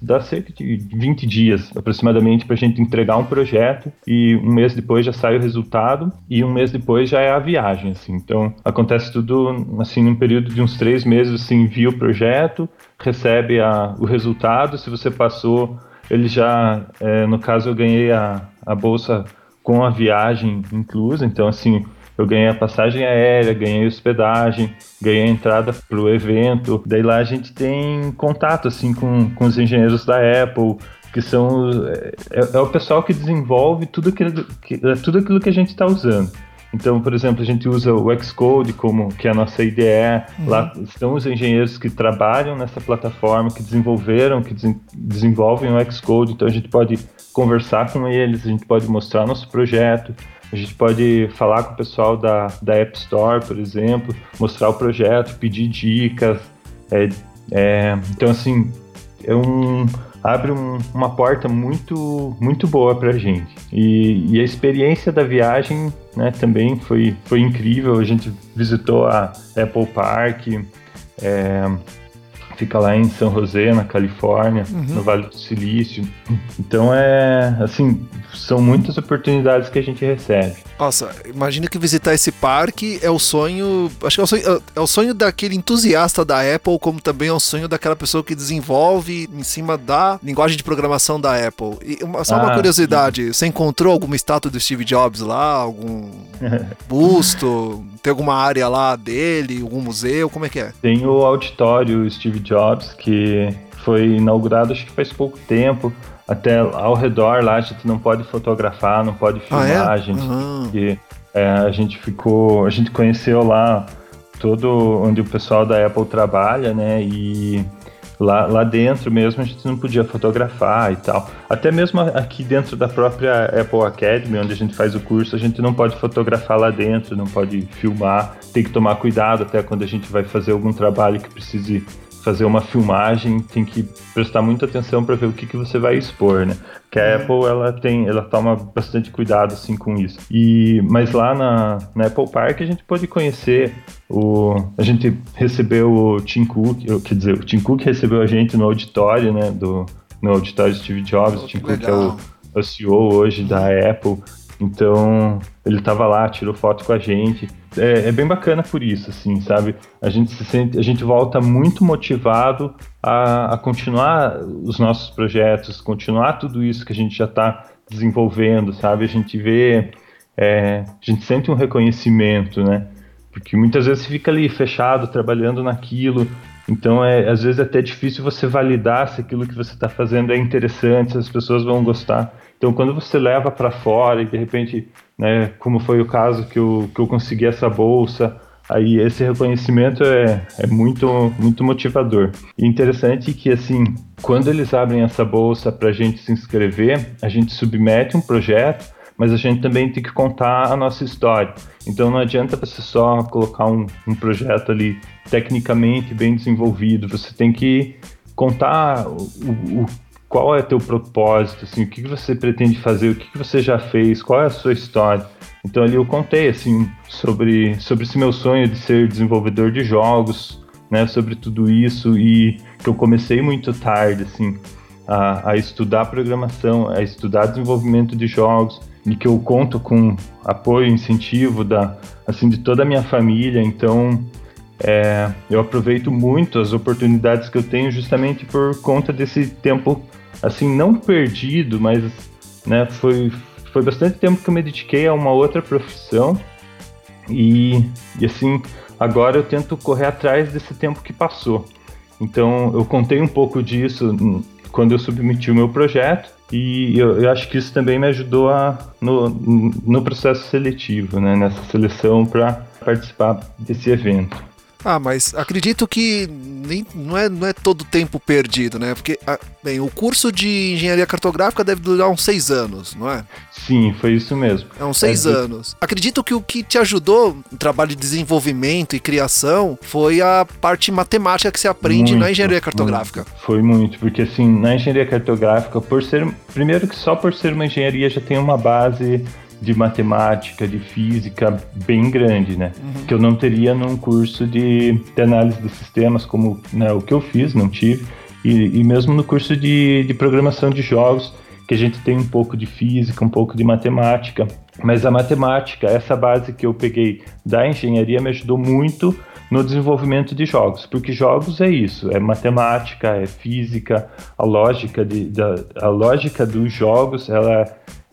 dá cerca de 20 dias aproximadamente para a gente entregar um projeto e um mês depois já sai o resultado e um mês depois já é a viagem. Assim. Então acontece tudo assim num período de uns três meses. Você envia o projeto, recebe a, o resultado. Se você passou ele já, é, no caso, eu ganhei a, a bolsa com a viagem inclusa, então assim, eu ganhei a passagem aérea, ganhei hospedagem, ganhei a entrada para o evento. Daí lá a gente tem contato assim com, com os engenheiros da Apple, que são é, é o pessoal que desenvolve tudo aquilo que, tudo aquilo que a gente está usando. Então, por exemplo, a gente usa o Xcode como que é a nossa IDE. Uhum. Lá estão os engenheiros que trabalham nessa plataforma, que desenvolveram, que des desenvolvem o Xcode. Então, a gente pode conversar com eles, a gente pode mostrar nosso projeto, a gente pode falar com o pessoal da, da App Store, por exemplo, mostrar o projeto, pedir dicas. É, é, então, assim, é um abre um, uma porta muito, muito boa para a gente. E, e, a experiência da viagem né, também foi, foi incrível. A gente visitou a Apple Park, é, fica lá em São José, na Califórnia, uhum. no Vale do Silício. Então é assim, são muitas oportunidades que a gente recebe. Nossa, imagina que visitar esse parque é o sonho. Acho que é o sonho, é o sonho daquele entusiasta da Apple, como também é o sonho daquela pessoa que desenvolve em cima da linguagem de programação da Apple. E uma, só ah, uma curiosidade: sim. você encontrou alguma estátua do Steve Jobs lá? Algum busto? Tem alguma área lá dele? Algum museu? Como é que é? Tem o auditório Steve Jobs, que foi inaugurado acho que faz pouco tempo até ao redor lá a gente não pode fotografar, não pode filmar, ah, é? a gente uhum. que, é, a gente ficou, a gente conheceu lá todo onde o pessoal da Apple trabalha, né? E lá, lá dentro mesmo a gente não podia fotografar e tal. Até mesmo aqui dentro da própria Apple Academy, onde a gente faz o curso, a gente não pode fotografar lá dentro, não pode filmar, tem que tomar cuidado até quando a gente vai fazer algum trabalho que precise fazer uma filmagem, tem que prestar muita atenção para ver o que, que você vai expor, né? Que a Apple ela tem, ela toma bastante cuidado assim com isso. E mas lá na, na Apple Park a gente pode conhecer o, a gente recebeu o Tim Cook, quer dizer, o Tim Cook recebeu a gente no auditório, né? Do no auditório Steve Jobs, oh, o Tim Cook é o, é o CEO hoje da Apple. Então ele estava lá, tirou foto com a gente é, é, bem bacana por isso, assim, sabe? A gente se sente, a gente volta muito motivado a, a continuar os nossos projetos, continuar tudo isso que a gente já está desenvolvendo, sabe? A gente vê, é, a gente sente um reconhecimento, né? Porque muitas vezes fica ali fechado, trabalhando naquilo, então é às vezes é até difícil você validar se aquilo que você está fazendo é interessante, se as pessoas vão gostar. Então quando você leva para fora e de repente né? Como foi o caso que eu, que eu consegui essa bolsa. Aí esse reconhecimento é, é muito, muito motivador. E interessante que, assim, quando eles abrem essa bolsa para a gente se inscrever, a gente submete um projeto, mas a gente também tem que contar a nossa história. Então não adianta você só colocar um, um projeto ali tecnicamente bem desenvolvido, você tem que contar o, o, qual é teu propósito, assim, o que, que você pretende fazer, o que, que você já fez, qual é a sua história. Então ali eu contei assim sobre sobre esse meu sonho de ser desenvolvedor de jogos, né, sobre tudo isso e que eu comecei muito tarde assim a, a estudar programação, a estudar desenvolvimento de jogos e que eu conto com apoio, incentivo da assim de toda a minha família. Então é, eu aproveito muito as oportunidades que eu tenho justamente por conta desse tempo assim, não perdido, mas né, foi, foi bastante tempo que eu me dediquei a uma outra profissão e, e assim, agora eu tento correr atrás desse tempo que passou. Então, eu contei um pouco disso quando eu submeti o meu projeto e eu, eu acho que isso também me ajudou a, no, no processo seletivo, né, nessa seleção para participar desse evento. Ah, mas acredito que nem, não, é, não é todo tempo perdido, né? Porque, ah, bem, o curso de engenharia cartográfica deve durar uns seis anos, não é? Sim, foi isso mesmo. É uns seis é, anos. Acredito que o que te ajudou no trabalho de desenvolvimento e criação foi a parte matemática que se aprende muito, na engenharia cartográfica. Muito. Foi muito, porque assim, na engenharia cartográfica, por ser. Primeiro que só por ser uma engenharia já tem uma base de matemática, de física bem grande, né? Uhum. Que eu não teria num curso de, de análise de sistemas como né, o que eu fiz, não tive. E, e mesmo no curso de, de programação de jogos, que a gente tem um pouco de física, um pouco de matemática. Mas a matemática, essa base que eu peguei da engenharia, me ajudou muito no desenvolvimento de jogos, porque jogos é isso, é matemática, é física, a lógica de, da, a lógica dos jogos, ela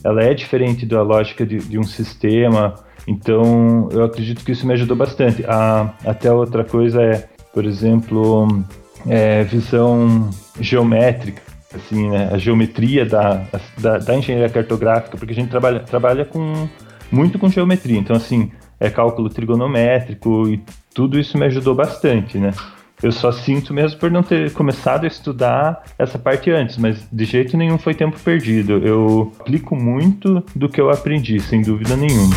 ela é diferente da lógica de, de um sistema. Então, eu acredito que isso me ajudou bastante. A, até outra coisa é, por exemplo, é, visão geométrica, assim, né? a geometria da, da, da, engenharia cartográfica, porque a gente trabalha, trabalha com, muito com geometria. Então, assim, é cálculo trigonométrico e tudo isso me ajudou bastante, né? Eu só sinto mesmo por não ter começado a estudar essa parte antes, mas de jeito nenhum foi tempo perdido. Eu aplico muito do que eu aprendi, sem dúvida nenhuma.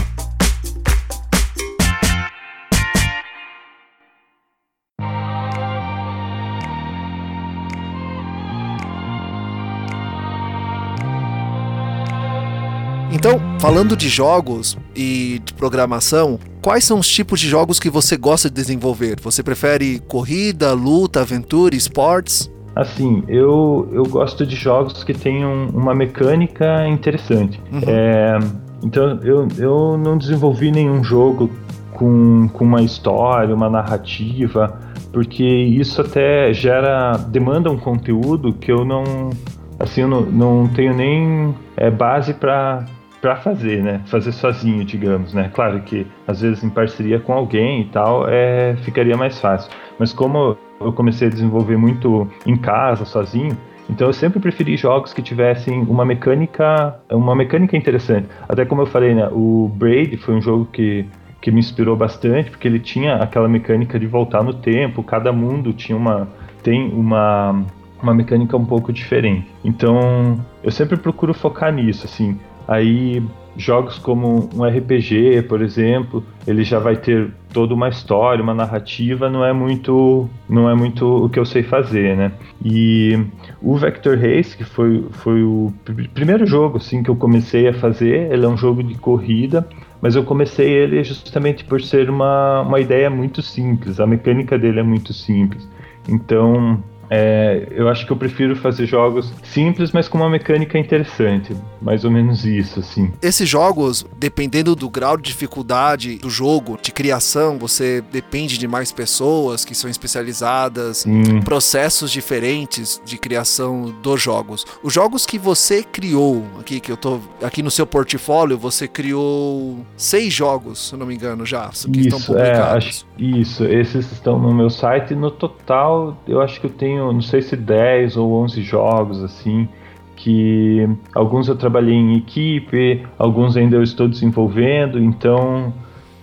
Então, falando de jogos e de programação, quais são os tipos de jogos que você gosta de desenvolver? Você prefere corrida, luta, aventura, esportes? Assim, eu, eu gosto de jogos que tenham uma mecânica interessante. Uhum. É, então, eu, eu não desenvolvi nenhum jogo com, com uma história, uma narrativa, porque isso até gera, demanda um conteúdo que eu não, assim, eu não, não tenho nem é, base para para fazer, né? Fazer sozinho, digamos, né? Claro que às vezes em parceria com alguém e tal, é, ficaria mais fácil. Mas como eu comecei a desenvolver muito em casa, sozinho, então eu sempre preferi jogos que tivessem uma mecânica, uma mecânica interessante. Até como eu falei, né? O Braid foi um jogo que que me inspirou bastante, porque ele tinha aquela mecânica de voltar no tempo, cada mundo tinha uma tem uma uma mecânica um pouco diferente. Então, eu sempre procuro focar nisso, assim. Aí jogos como um RPG, por exemplo, ele já vai ter toda uma história, uma narrativa, não é muito, não é muito o que eu sei fazer, né? E o Vector Race, que foi, foi o primeiro jogo assim que eu comecei a fazer, ele é um jogo de corrida, mas eu comecei ele justamente por ser uma, uma ideia muito simples, a mecânica dele é muito simples. Então, é, eu acho que eu prefiro fazer jogos simples, mas com uma mecânica interessante. Mais ou menos isso, assim. Esses jogos, dependendo do grau de dificuldade do jogo, de criação, você depende de mais pessoas que são especializadas, em processos diferentes de criação dos jogos. Os jogos que você criou, aqui que eu tô aqui no seu portfólio, você criou seis jogos, se não me engano, já, que isso, estão publicados. É, acho, isso, esses estão no meu site. No total, eu acho que eu tenho tenho, não sei se 10 ou 11 jogos assim, que alguns eu trabalhei em equipe, alguns ainda eu estou desenvolvendo, então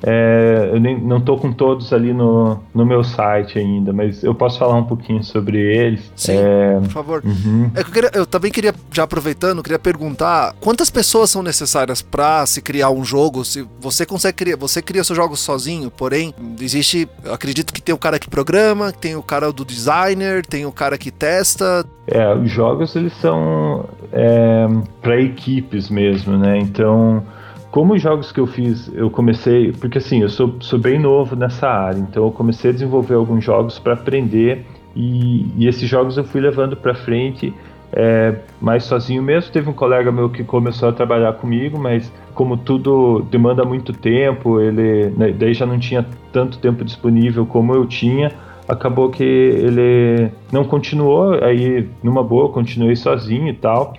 é, eu nem, não estou com todos ali no, no meu site ainda, mas eu posso falar um pouquinho sobre eles. Sim, é... por favor. Uhum. É eu, queria, eu, também queria, já aproveitando, queria perguntar quantas pessoas são necessárias para se criar um jogo? Se você consegue criar, você cria seus jogos sozinho, porém existe, acredito que tem o cara que programa, tem o cara do designer, tem o cara que testa. É, os jogos eles são é, para equipes mesmo, né? Então como os jogos que eu fiz, eu comecei, porque assim, eu sou, sou bem novo nessa área, então eu comecei a desenvolver alguns jogos para aprender e, e, esses jogos eu fui levando para frente é, mais sozinho mesmo. Teve um colega meu que começou a trabalhar comigo, mas como tudo demanda muito tempo, ele né, daí já não tinha tanto tempo disponível como eu tinha. Acabou que ele não continuou, aí numa boa, continuei sozinho e tal.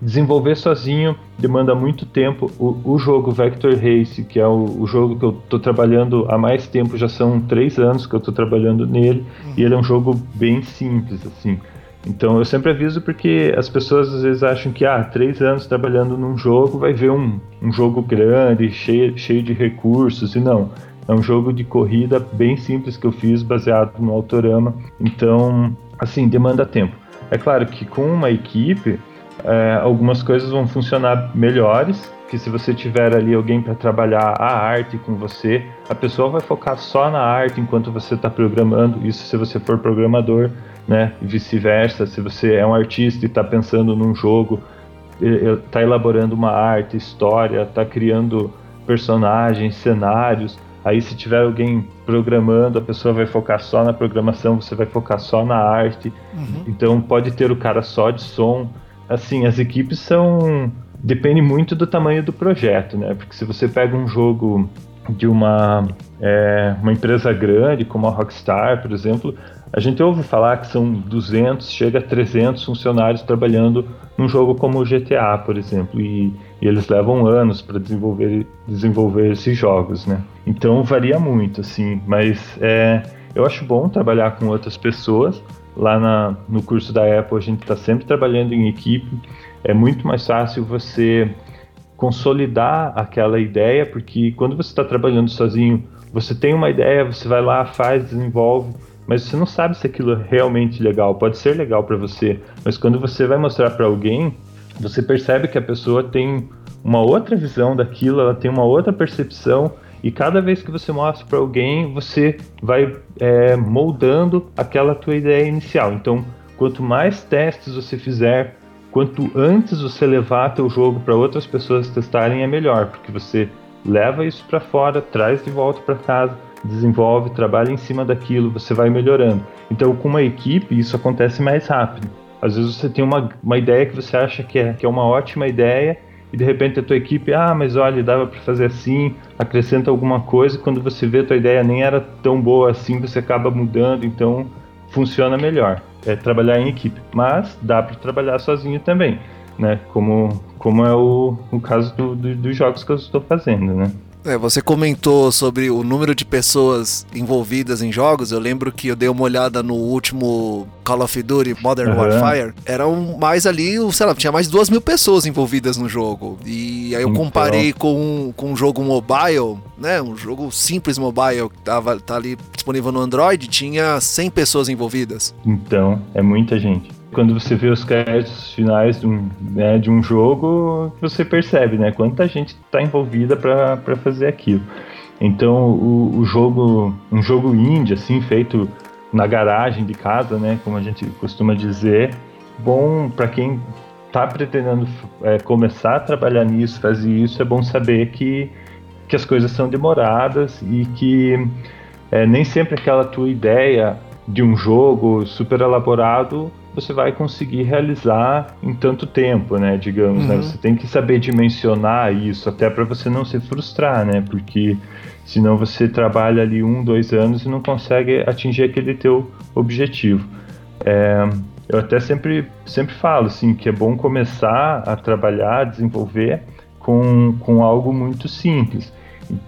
Desenvolver sozinho demanda muito tempo. O, o jogo Vector Race, que é o, o jogo que eu estou trabalhando há mais tempo, já são três anos que eu estou trabalhando nele, uhum. e ele é um jogo bem simples, assim. Então eu sempre aviso porque as pessoas às vezes acham que ah, três anos trabalhando num jogo vai ver um, um jogo grande, cheio, cheio de recursos, e não. É um jogo de corrida bem simples que eu fiz, baseado no Autorama. Então, assim, demanda tempo. É claro que com uma equipe é, algumas coisas vão funcionar melhores, que se você tiver ali alguém para trabalhar a arte com você, a pessoa vai focar só na arte enquanto você está programando. Isso se você for programador, né? Vice-versa. Se você é um artista e está pensando num jogo, está elaborando uma arte, história, está criando personagens, cenários. Aí se tiver alguém programando, a pessoa vai focar só na programação, você vai focar só na arte. Uhum. Então pode ter o cara só de som assim, as equipes são. Depende muito do tamanho do projeto, né? Porque se você pega um jogo de uma, é, uma empresa grande, como a Rockstar, por exemplo, a gente ouve falar que são 200, chega a 300 funcionários trabalhando num jogo como o GTA, por exemplo, e, e eles levam anos para desenvolver, desenvolver esses jogos, né? Então varia muito, assim, mas é, eu acho bom trabalhar com outras pessoas, Lá na, no curso da Apple a gente está sempre trabalhando em equipe. É muito mais fácil você consolidar aquela ideia, porque quando você está trabalhando sozinho, você tem uma ideia, você vai lá, faz, desenvolve, mas você não sabe se aquilo é realmente legal. Pode ser legal para você, mas quando você vai mostrar para alguém, você percebe que a pessoa tem uma outra visão daquilo, ela tem uma outra percepção e cada vez que você mostra para alguém, você vai é, moldando aquela tua ideia inicial. Então, quanto mais testes você fizer, quanto antes você levar teu jogo para outras pessoas testarem, é melhor, porque você leva isso para fora, traz de volta para casa, desenvolve, trabalha em cima daquilo, você vai melhorando. Então, com uma equipe, isso acontece mais rápido. Às vezes você tem uma, uma ideia que você acha que é, que é uma ótima ideia e de repente a tua equipe, ah, mas olha, dava para fazer assim, acrescenta alguma coisa, quando você vê a tua ideia nem era tão boa assim, você acaba mudando, então funciona melhor. É trabalhar em equipe, mas dá para trabalhar sozinho também, né? Como, como é o, o caso do, do, dos jogos que eu estou fazendo, né? É, você comentou sobre o número de pessoas envolvidas em jogos. Eu lembro que eu dei uma olhada no último Call of Duty Modern uhum. Warfare. Eram mais ali, sei lá, tinha mais duas mil pessoas envolvidas no jogo. E aí eu então... comparei com, com um jogo mobile, né? Um jogo simples mobile que tava, tá ali disponível no Android, tinha 100 pessoas envolvidas. Então, é muita gente quando você vê os créditos finais de um, né, de um jogo, você percebe, né? Quanta gente está envolvida para fazer aquilo. Então, o, o, jogo, um jogo indie, assim, feito na garagem de casa, né? Como a gente costuma dizer, bom para quem está pretendendo é, começar a trabalhar nisso, fazer isso, é bom saber que, que as coisas são demoradas e que é, nem sempre aquela tua ideia de um jogo super elaborado você vai conseguir realizar em tanto tempo, né? Digamos, né? uhum. né? Você tem que saber dimensionar isso, até para você não se frustrar, né? Porque senão você trabalha ali um, dois anos e não consegue atingir aquele teu objetivo. É, eu até sempre, sempre falo assim que é bom começar a trabalhar, a desenvolver com, com algo muito simples.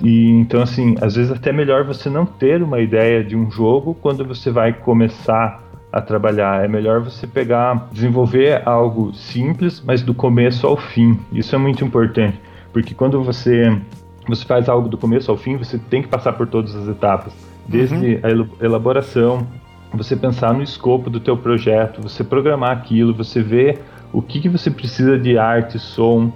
E, então, assim, às vezes até melhor você não ter uma ideia de um jogo quando você vai começar a trabalhar. É melhor você pegar, desenvolver algo simples, mas do começo ao fim. Isso é muito importante, porque quando você você faz algo do começo ao fim, você tem que passar por todas as etapas, desde uhum. a elaboração, você pensar no escopo do teu projeto, você programar aquilo, você ver o que, que você precisa de arte, som,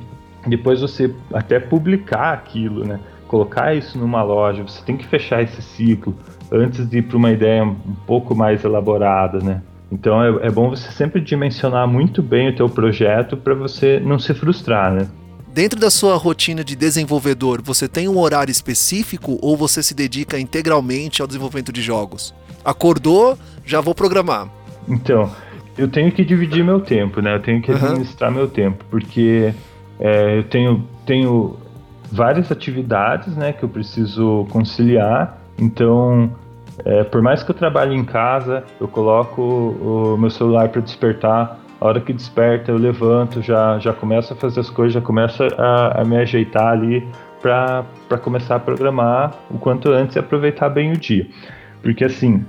depois você até publicar aquilo, né? Colocar isso numa loja, você tem que fechar esse ciclo, antes de ir para uma ideia um pouco mais elaborada, né? Então é, é bom você sempre dimensionar muito bem o teu projeto para você não se frustrar, né? Dentro da sua rotina de desenvolvedor, você tem um horário específico ou você se dedica integralmente ao desenvolvimento de jogos? Acordou, já vou programar. Então, eu tenho que dividir meu tempo, né? Eu tenho que administrar uhum. meu tempo, porque é, eu tenho, tenho várias atividades, né, que eu preciso conciliar. Então, é, por mais que eu trabalhe em casa, eu coloco o, meu celular para despertar. A hora que desperta, eu levanto, já, já começo a fazer as coisas, já começo a, a me ajeitar ali para começar a programar o quanto antes e aproveitar bem o dia. Porque assim,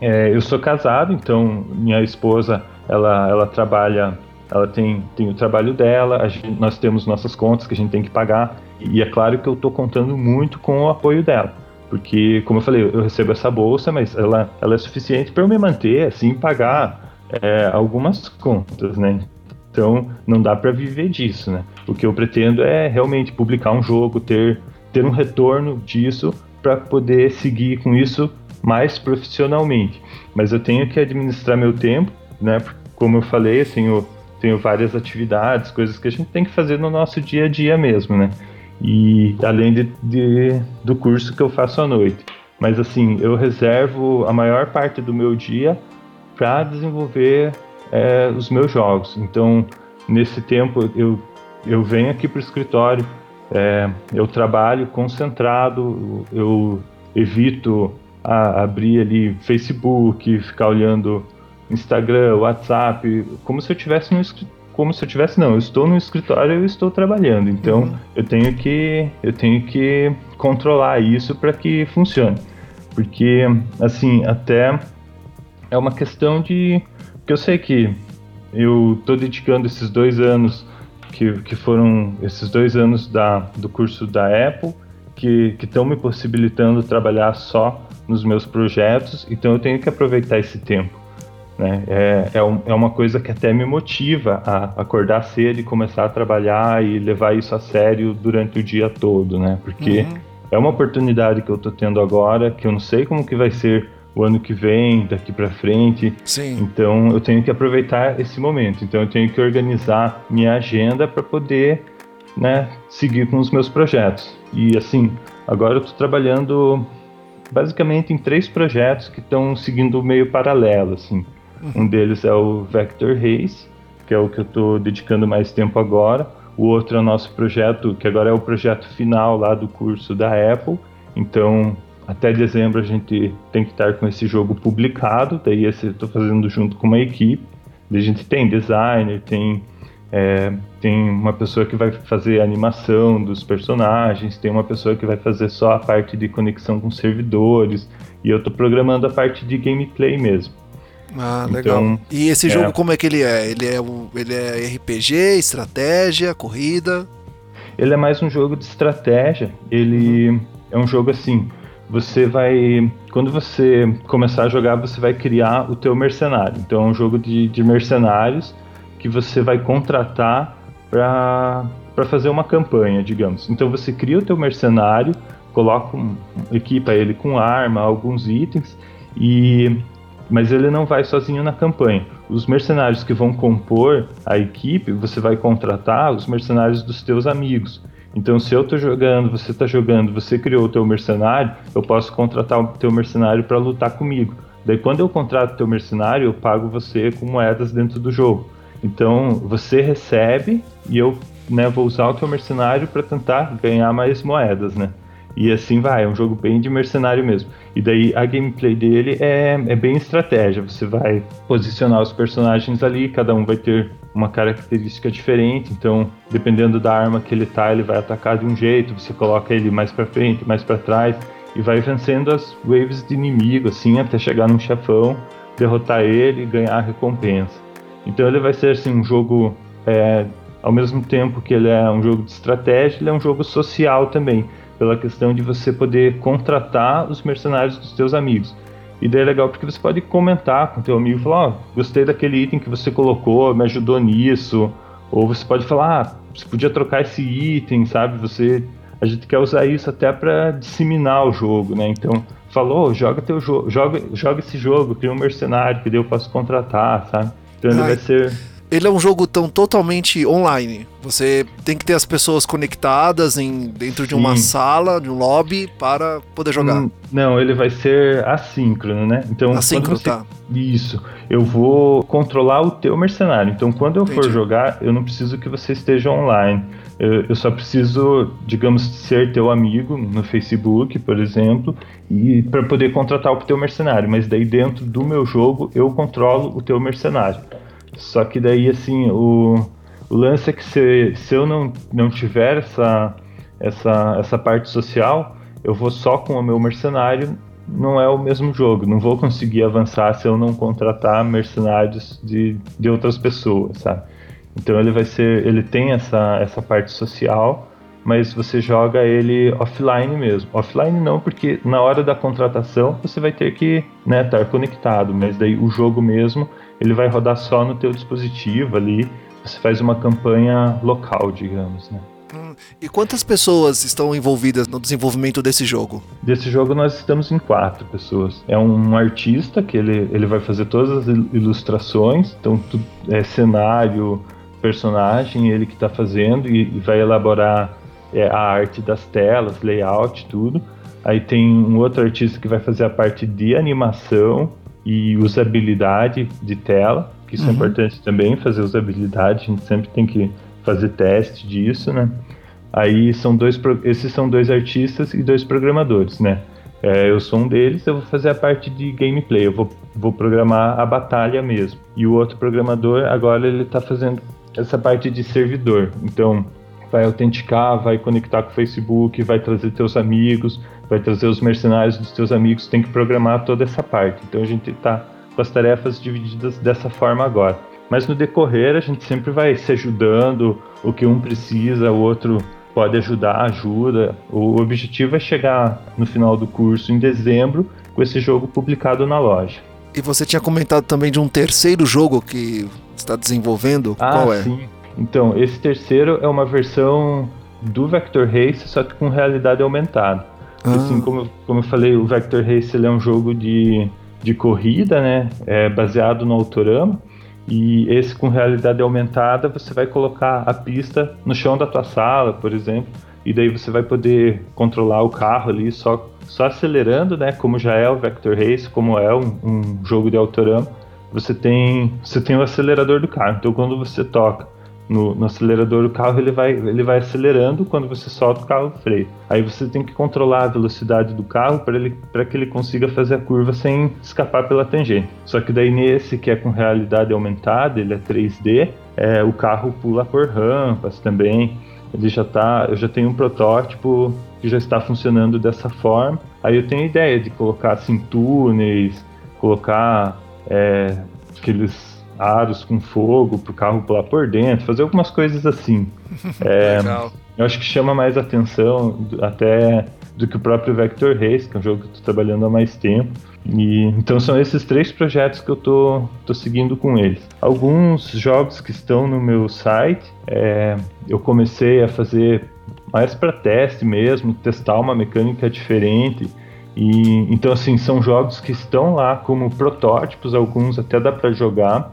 é, eu sou casado, então minha esposa ela, ela trabalha, ela tem, tem o trabalho dela, gente, nós temos nossas contas que a gente tem que pagar, e é claro que eu estou contando muito com o apoio dela. Porque, como eu falei, eu recebo essa bolsa, mas ela, ela é suficiente para eu me manter, assim, pagar é, algumas contas, né? Então, não dá para viver disso, né? O que eu pretendo é realmente publicar um jogo, ter, ter um retorno disso para poder seguir com isso mais profissionalmente. Mas eu tenho que administrar meu tempo, né? Como eu falei, eu tenho, tenho várias atividades, coisas que a gente tem que fazer no nosso dia a dia mesmo, né? E além de, de, do curso que eu faço à noite. Mas assim, eu reservo a maior parte do meu dia para desenvolver é, os meus jogos. Então, nesse tempo, eu, eu venho aqui para o escritório, é, eu trabalho concentrado, eu evito a, abrir ali Facebook, ficar olhando Instagram, WhatsApp, como se eu estivesse no escritório como se eu tivesse não, eu estou no escritório e estou trabalhando. Então uhum. eu tenho que eu tenho que controlar isso para que funcione. Porque assim, até é uma questão de que eu sei que eu estou dedicando esses dois anos que, que foram esses dois anos da, do curso da Apple que estão me possibilitando trabalhar só nos meus projetos, então eu tenho que aproveitar esse tempo. Né? É, é, um, é, uma coisa que até me motiva a acordar cedo e começar a trabalhar e levar isso a sério durante o dia todo, né? Porque uhum. é uma oportunidade que eu estou tendo agora, que eu não sei como que vai ser o ano que vem, daqui para frente. Sim. Então eu tenho que aproveitar esse momento. Então eu tenho que organizar minha agenda para poder, né, seguir com os meus projetos. E assim, agora eu estou trabalhando basicamente em três projetos que estão seguindo meio paralelo, assim. Um deles é o Vector Race, que é o que eu estou dedicando mais tempo agora. O outro é o nosso projeto, que agora é o projeto final lá do curso da Apple. Então, até dezembro a gente tem que estar com esse jogo publicado. Daí esse eu estou fazendo junto com uma equipe. A gente tem designer, tem É, tem uma pessoa que vai fazer animação dos personagens, tem uma pessoa que vai fazer só a parte de conexão com servidores, e eu estou programando a parte de gameplay mesmo. Ah, legal. Então, e esse jogo é, como é que ele é? Ele é, ele é RPG, estratégia, corrida? Ele é mais um jogo de estratégia. Ele uhum. é um jogo assim, você vai. Quando você começar a jogar, você vai criar o teu mercenário. Então é um jogo de, de mercenários que você vai contratar para fazer uma campanha, digamos. Então você cria o teu mercenário, coloca, um, equipa ele com arma, alguns itens, e mas ele não vai sozinho na campanha. Os mercenários que vão compor a equipe, você vai contratar os mercenários dos teus amigos. Então, se eu estou jogando, você está jogando, você criou o teu mercenário, eu posso contratar o teu mercenário para lutar comigo. Daí, quando eu contrato o teu mercenário, eu pago você com moedas dentro do jogo. Então, você recebe e eu né, vou usar o teu mercenário para tentar ganhar mais moedas, né? E assim vai, é um jogo bem de mercenário mesmo. E daí a gameplay dele é, é bem estratégia. Você vai posicionar os personagens ali, cada um vai ter uma característica diferente. Então, dependendo da arma que ele tá, ele vai atacar de um jeito. Você coloca ele mais para frente, mais para trás e vai vencendo as waves de inimigo, assim, até chegar num chefão, derrotar ele e ganhar a recompensa. Então, ele vai ser assim um jogo é, ao mesmo tempo que ele é um jogo de estratégia, ele é um jogo social também pela questão de você poder contratar os mercenários dos seus amigos. E daí é legal porque você pode comentar com o teu amigo e falar, ó, oh, gostei daquele item que você colocou, me ajudou nisso. Ou você pode falar, ah, você podia trocar esse item, sabe? Você a gente quer usar isso até para disseminar o jogo, né? Então, falou, joga teu jogo, joga, joga esse jogo, cria um mercenário que daí eu posso contratar, sabe? Então ele Ai. vai ser ele é um jogo tão totalmente online. Você tem que ter as pessoas conectadas em, dentro de uma Sim. sala, de um lobby, para poder jogar. Hum, não, ele vai ser assíncrono, né? Então, assíncrono, você... tá. Isso. Eu vou controlar o teu mercenário. Então, quando eu Entendi. for jogar, eu não preciso que você esteja online. Eu, eu só preciso, digamos, ser teu amigo no Facebook, por exemplo, e para poder contratar o teu mercenário. Mas daí dentro do meu jogo eu controlo o teu mercenário. Só que daí, assim, o, o lance é que se, se eu não, não tiver essa, essa, essa parte social, eu vou só com o meu mercenário, não é o mesmo jogo. Não vou conseguir avançar se eu não contratar mercenários de, de outras pessoas, sabe? Então ele vai ser, ele tem essa, essa parte social, mas você joga ele offline mesmo. Offline não, porque na hora da contratação você vai ter que né, estar conectado, mas daí o jogo mesmo ele vai rodar só no teu dispositivo ali. Você faz uma campanha local, digamos, né? Hum, e quantas pessoas estão envolvidas no desenvolvimento desse jogo? Desse jogo nós estamos em quatro pessoas. É um artista que ele, ele vai fazer todas as ilustrações, então tudo, é cenário, personagem, ele que está fazendo e, e, vai elaborar é, a arte das telas, layout, tudo. Aí tem um outro artista que vai fazer a parte de animação e usabilidade de tela, que isso é uhum. é importante também, fazer usabilidade, a gente sempre tem que fazer teste disso, né? Aí são dois, esses são dois artistas e dois programadores, né? É, eu sou um deles, eu vou fazer a parte de gameplay, eu vou, vou programar a batalha mesmo. E o outro programador, agora ele está fazendo essa parte de servidor. Então, vai autenticar, vai conectar com o Facebook, vai trazer teus amigos, vai trazer os mercenários dos teus amigos, tem que programar toda essa parte. Então a gente está com as tarefas divididas dessa forma agora. Mas no decorrer a gente sempre vai se ajudando, o que um precisa, o outro pode ajudar, ajuda. O objetivo é chegar no final do curso em dezembro com esse jogo publicado na loja. E você tinha comentado também de um terceiro jogo que está desenvolvendo. Ah, Qual é? Sim. Então, esse terceiro é uma versão do Vector Race, só que com realidade aumentada. Ah. Assim, como, como eu falei, o Vector Race ele é um jogo de, de corrida, né? É baseado no Autorama. E esse com realidade aumentada, você vai colocar a pista no chão da tua sala, por exemplo, e daí você vai poder controlar o carro ali só, só acelerando, né? Como já é o Vector Race, como é um, um jogo de Autorama, você tem, você tem o acelerador do carro. Então quando você toca no, no, acelerador o carro ele vai, ele vai acelerando, quando você solta o carro freia. Aí você tem que controlar a velocidade do carro para que ele consiga fazer a curva sem escapar pela tangente. Só que daí nesse que é com realidade aumentada, ele é 3D, é, o carro pula por rampas também. Ele já tá, eu já tenho um protótipo que já está funcionando dessa forma. Aí eu tenho ideia de colocar assim túneis, colocar é, aqueles aros com fogo para o carro pular por dentro, fazer algumas coisas assim. É, eu acho que chama mais atenção até do que o próprio Vector Race, que é um jogo que eu estou trabalhando há mais tempo. E, então são esses três projetos que eu tô, tô seguindo com eles. Alguns jogos que estão no meu site, é, eu comecei a fazer mais para teste mesmo, testar uma mecânica diferente. E então assim são jogos que estão lá como protótipos, alguns até dá para jogar,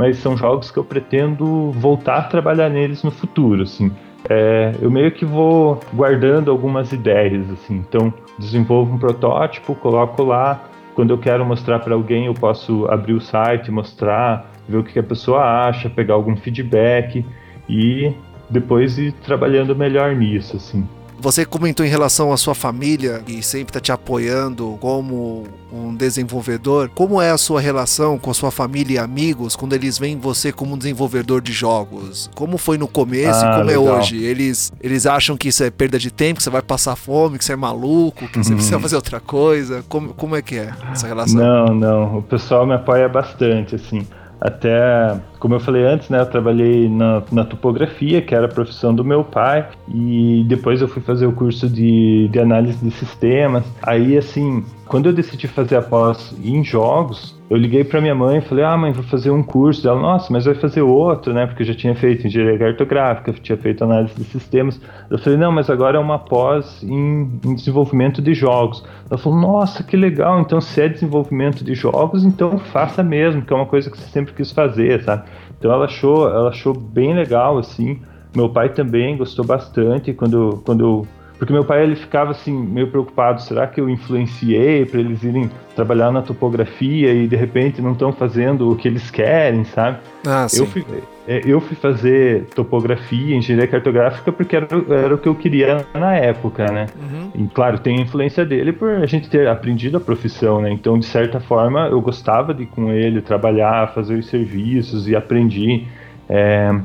mas são jogos que eu pretendo voltar a trabalhar neles no futuro, assim. É, eu meio que vou guardando algumas ideias, assim. Então, desenvolvo um protótipo, coloco lá. Quando eu quero mostrar para alguém, eu posso abrir o site, mostrar, ver o que a pessoa acha, pegar algum feedback e depois ir trabalhando melhor nisso, assim. Você comentou em relação à sua família e sempre está te apoiando como um desenvolvedor. Como é a sua relação com a sua família e amigos quando eles veem você como um desenvolvedor de jogos? Como foi no começo ah, e como é legal. é hoje? Eles, eles acham que isso é perda de tempo, que você vai passar fome, que você é maluco, que você precisa fazer outra coisa? Como, como é que é essa relação? Não, não. O pessoal me apoia bastante, assim. Até, como eu falei antes, né, eu trabalhei na, na topografia, que era a profissão do meu pai, e depois eu fui fazer o curso de, de análise de sistemas. Aí, assim, quando eu decidi fazer a pós em jogos, eu liguei para minha mãe e falei: Ah, mãe, vou fazer um curso. Ela, nossa, mas vai fazer outro, né? Porque eu já tinha feito engenharia cartográfica, tinha feito análise de sistemas. Eu falei: Não, mas agora é uma pós em, em desenvolvimento de jogos. Ela falou: Nossa, que legal. Então, se é desenvolvimento de jogos, então faça mesmo, que é uma coisa que você sempre quis fazer, sabe? Então, ela achou, ela achou bem legal, assim. Meu pai também gostou bastante quando, quando eu porque meu pai ele ficava assim meio preocupado, será que eu influenciei para eles irem trabalhar na topografia e de repente não estão fazendo o que eles querem, sabe? Ah, sim. Eu fui, é, eu fui fazer topografia, engenharia cartográfica porque era, era o que eu queria na época, né? Uhum. E claro, tem a influência dele por a gente ter aprendido a profissão, né? Então, de certa forma, eu gostava de ir com ele trabalhar, fazer os serviços e aprendi. É,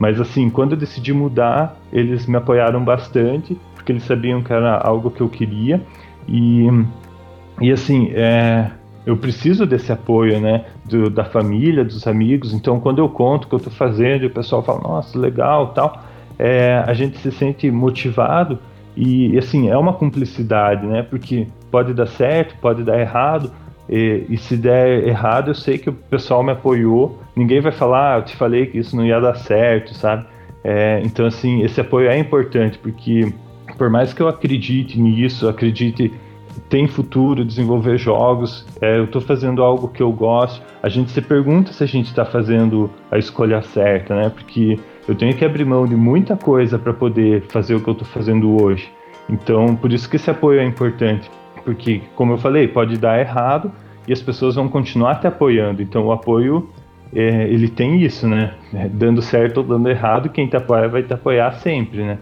mas assim, quando eu decidi mudar, eles me apoiaram bastante porque eles sabiam que era algo que eu queria. E, e assim, é, eu preciso desse apoio, né? Do, da família, dos amigos. Então, quando eu conto o que eu estou fazendo o pessoal fala, nossa, legal tal, é, a gente se sente motivado e, assim, é uma cumplicidade, né? Porque pode dar certo, pode dar errado. E, e, se der errado, eu sei que o pessoal me apoiou. Ninguém vai falar, ah, eu te falei que isso não ia dar certo, sabe? É, então, assim, esse apoio é importante, porque por mais que eu acredite nisso, acredite tem futuro desenvolver jogos, é, eu estou fazendo algo que eu gosto. A gente se pergunta se a gente está fazendo a escolha certa, né? Porque eu tenho que abrir mão de muita coisa para poder fazer o que eu estou fazendo hoje. Então, por isso que esse apoio é importante, porque, como eu falei, pode dar errado e as pessoas vão continuar te apoiando. Então, o apoio é, ele tem isso, né? É, dando certo ou dando errado, quem te apoia vai te apoiar sempre, né?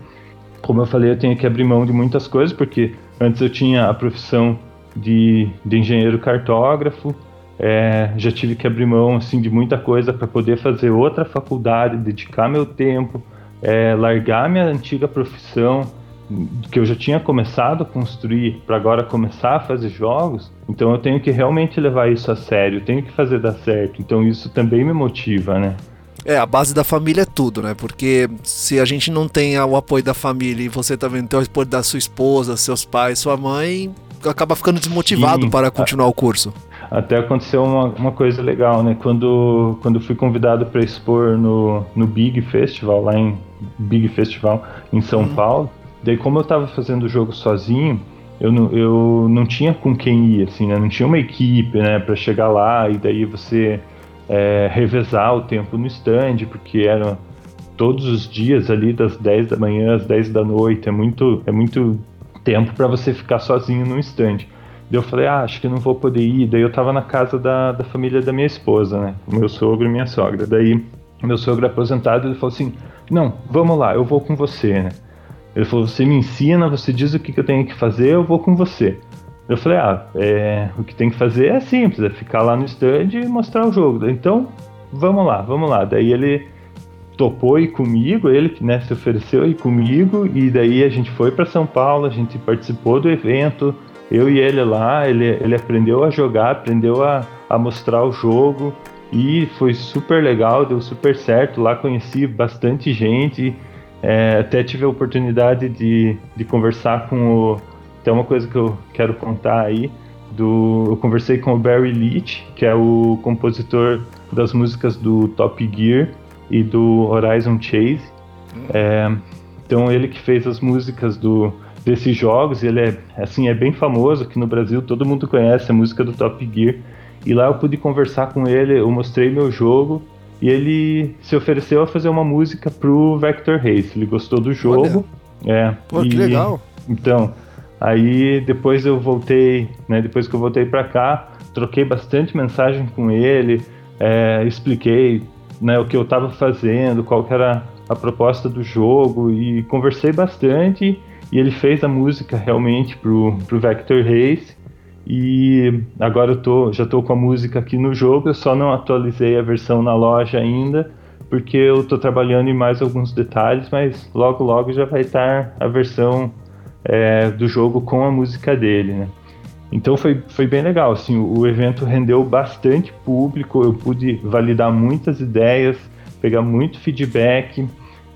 Como eu falei, eu tenho que abrir mão de muitas coisas, porque antes eu tinha a profissão de, de engenheiro cartógrafo, é, já tive que abrir mão assim, de muita coisa para poder fazer outra faculdade, dedicar meu tempo, é, largar minha antiga profissão, que eu já tinha começado a construir, para agora começar a fazer jogos. Então eu tenho que realmente levar isso a sério, tenho que fazer dar certo. Então isso também me motiva, né? É, a base da família é tudo, né? Porque se a gente não tem o apoio da família e você também tem o apoio da sua esposa, seus pais, sua mãe, acaba ficando desmotivado Sim, para continuar o curso. Até aconteceu uma, uma coisa legal, né? Quando, quando fui convidado para expor no, no Big Festival, lá em Big Festival em São hum. Paulo, daí como eu estava fazendo o jogo sozinho, eu não, eu não tinha com quem ir, assim, né? Não tinha uma equipe, né, para chegar lá e daí você é, revezar o tempo no stand, porque era todos os dias ali das 10 da manhã às 10 da noite, é muito, é muito tempo para você ficar sozinho no stand. Daí eu falei, ah, acho que não vou poder ir. Daí eu tava na casa da, da família da minha esposa, né? Meu sogro e minha sogra. Daí meu sogro aposentado, ele falou assim: Não, vamos lá, eu vou com você, né? Ele falou: Você me ensina, você diz o que, que eu tenho que fazer, eu vou com você. Eu falei: Ah, é, o que tem que fazer é simples, é ficar lá no stand e mostrar o jogo. Então, vamos lá, vamos lá. Daí ele topou ir comigo, ele né, se ofereceu ir comigo, e daí a gente foi para São Paulo, a gente participou do evento, eu e ele lá, ele, ele aprendeu a jogar, aprendeu a, a mostrar o jogo, e foi super legal, deu super certo. Lá conheci bastante gente, é, até tive a oportunidade de, de conversar com o. Tem uma coisa que eu quero contar aí. Do, eu conversei com o Barry Leach, que é o compositor das músicas do Top Gear e do Horizon Chase. É, então ele que fez as músicas do, desses jogos, ele é assim é bem famoso aqui no Brasil, todo mundo conhece a música do Top Gear. E lá eu pude conversar com ele, eu mostrei meu jogo e ele se ofereceu a fazer uma música pro Vector Race. Ele gostou do jogo. Olha. É. Pô, e, que legal. Então, aí depois eu voltei, né? Depois que eu voltei para cá, troquei bastante mensagem com ele, é, expliquei né, o que eu estava fazendo, qual era a proposta do jogo e conversei bastante e ele fez a música realmente pro, pro Vector Race e agora eu tô, já estou com a música aqui no jogo, eu só não atualizei a versão na loja ainda, porque eu estou trabalhando em mais alguns detalhes, mas logo logo já vai estar a versão é, do jogo com a música dele, né? Então foi, foi bem legal, assim, o, o evento rendeu bastante público, eu pude validar muitas ideias, pegar muito feedback,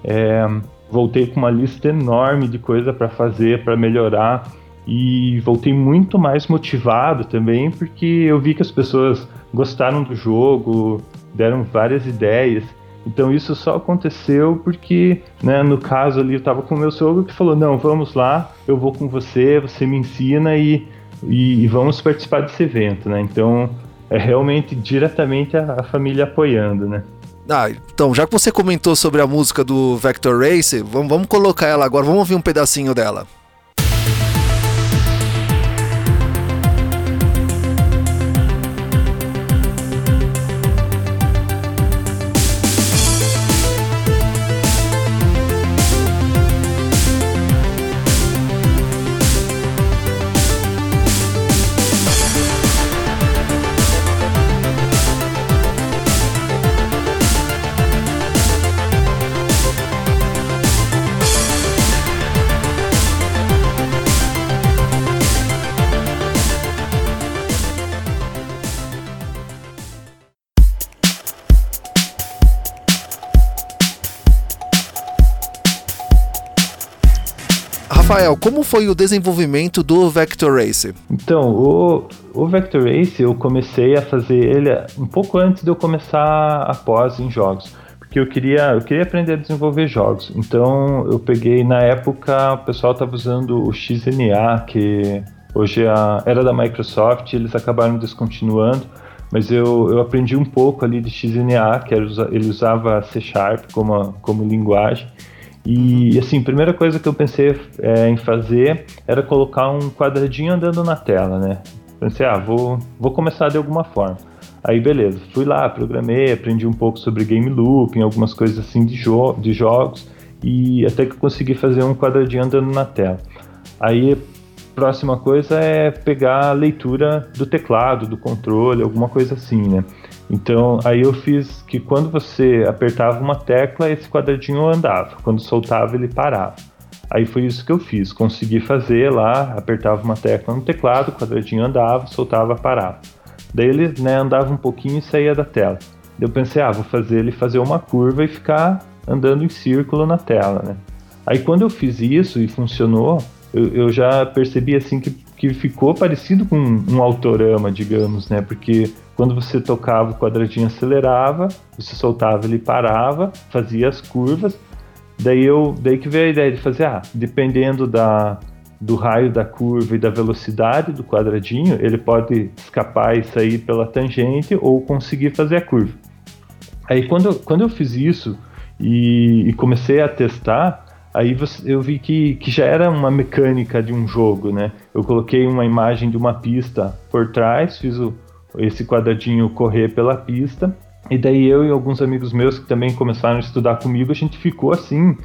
é, voltei com uma lista enorme de coisa para fazer, para melhorar, e voltei muito mais motivado também, porque eu vi que as pessoas gostaram do jogo, deram várias ideias. Então isso só aconteceu porque, né, no caso ali eu estava com o meu sogro que falou: "Não, vamos lá, eu vou com você, você me ensina e, e, e vamos participar desse evento", né? Então é realmente diretamente a, a família apoiando, né? Ah, então, já que você comentou sobre a música do Vector Race, vamos, vamos colocar ela agora, vamos ouvir um pedacinho dela. Rafael, como foi o desenvolvimento do Vector Race? Então, o, o Vector Race eu comecei a fazer ele um pouco antes de eu começar a pós em jogos. Porque eu queria, eu queria aprender a desenvolver jogos. Então eu peguei, na época, o pessoal estava usando o XNA, que hoje é era da Microsoft, eles acabaram descontinuando mas eu, eu aprendi um pouco ali de XNA, que era, ele usava C Sharp como, como linguagem, e assim, a primeira coisa que eu pensei é, em fazer era colocar um quadradinho andando na tela, né? Pensei, ah, vou, vou começar de alguma forma. Aí beleza, fui lá, programei, aprendi um pouco sobre game looping, algumas coisas assim de, jo de jogos, e até que consegui fazer um quadradinho andando na tela. Aí próxima coisa é pegar a leitura do teclado, do controle, alguma coisa assim, né? Então, aí eu fiz que quando você apertava uma tecla, esse quadradinho andava. Quando soltava, ele parava. Aí foi isso que eu fiz. Consegui fazer lá, apertava uma tecla no teclado, o quadradinho andava, soltava, parava. Daí ele né, andava um pouquinho e saía da tela. Daí eu pensei, ah, vou fazer ele fazer uma curva e ficar andando em círculo na tela, né? Aí quando eu fiz isso e funcionou, eu, eu já percebi assim que, que ficou parecido com um autorama, digamos, né? Porque quando você tocava, o quadradinho acelerava, você soltava, ele parava, fazia as curvas. Daí, eu, daí que veio a ideia de fazer, ah, dependendo da, do raio da curva e da velocidade do quadradinho, ele pode escapar e sair pela tangente ou conseguir fazer a curva. Aí quando, quando eu fiz isso e, e comecei a testar, aí eu vi que, que já era uma mecânica de um jogo, né? Eu coloquei uma imagem de uma pista por trás, fiz o, esse quadradinho correr pela pista E daí eu e alguns amigos meus que também começaram a estudar comigo, a gente ficou assim,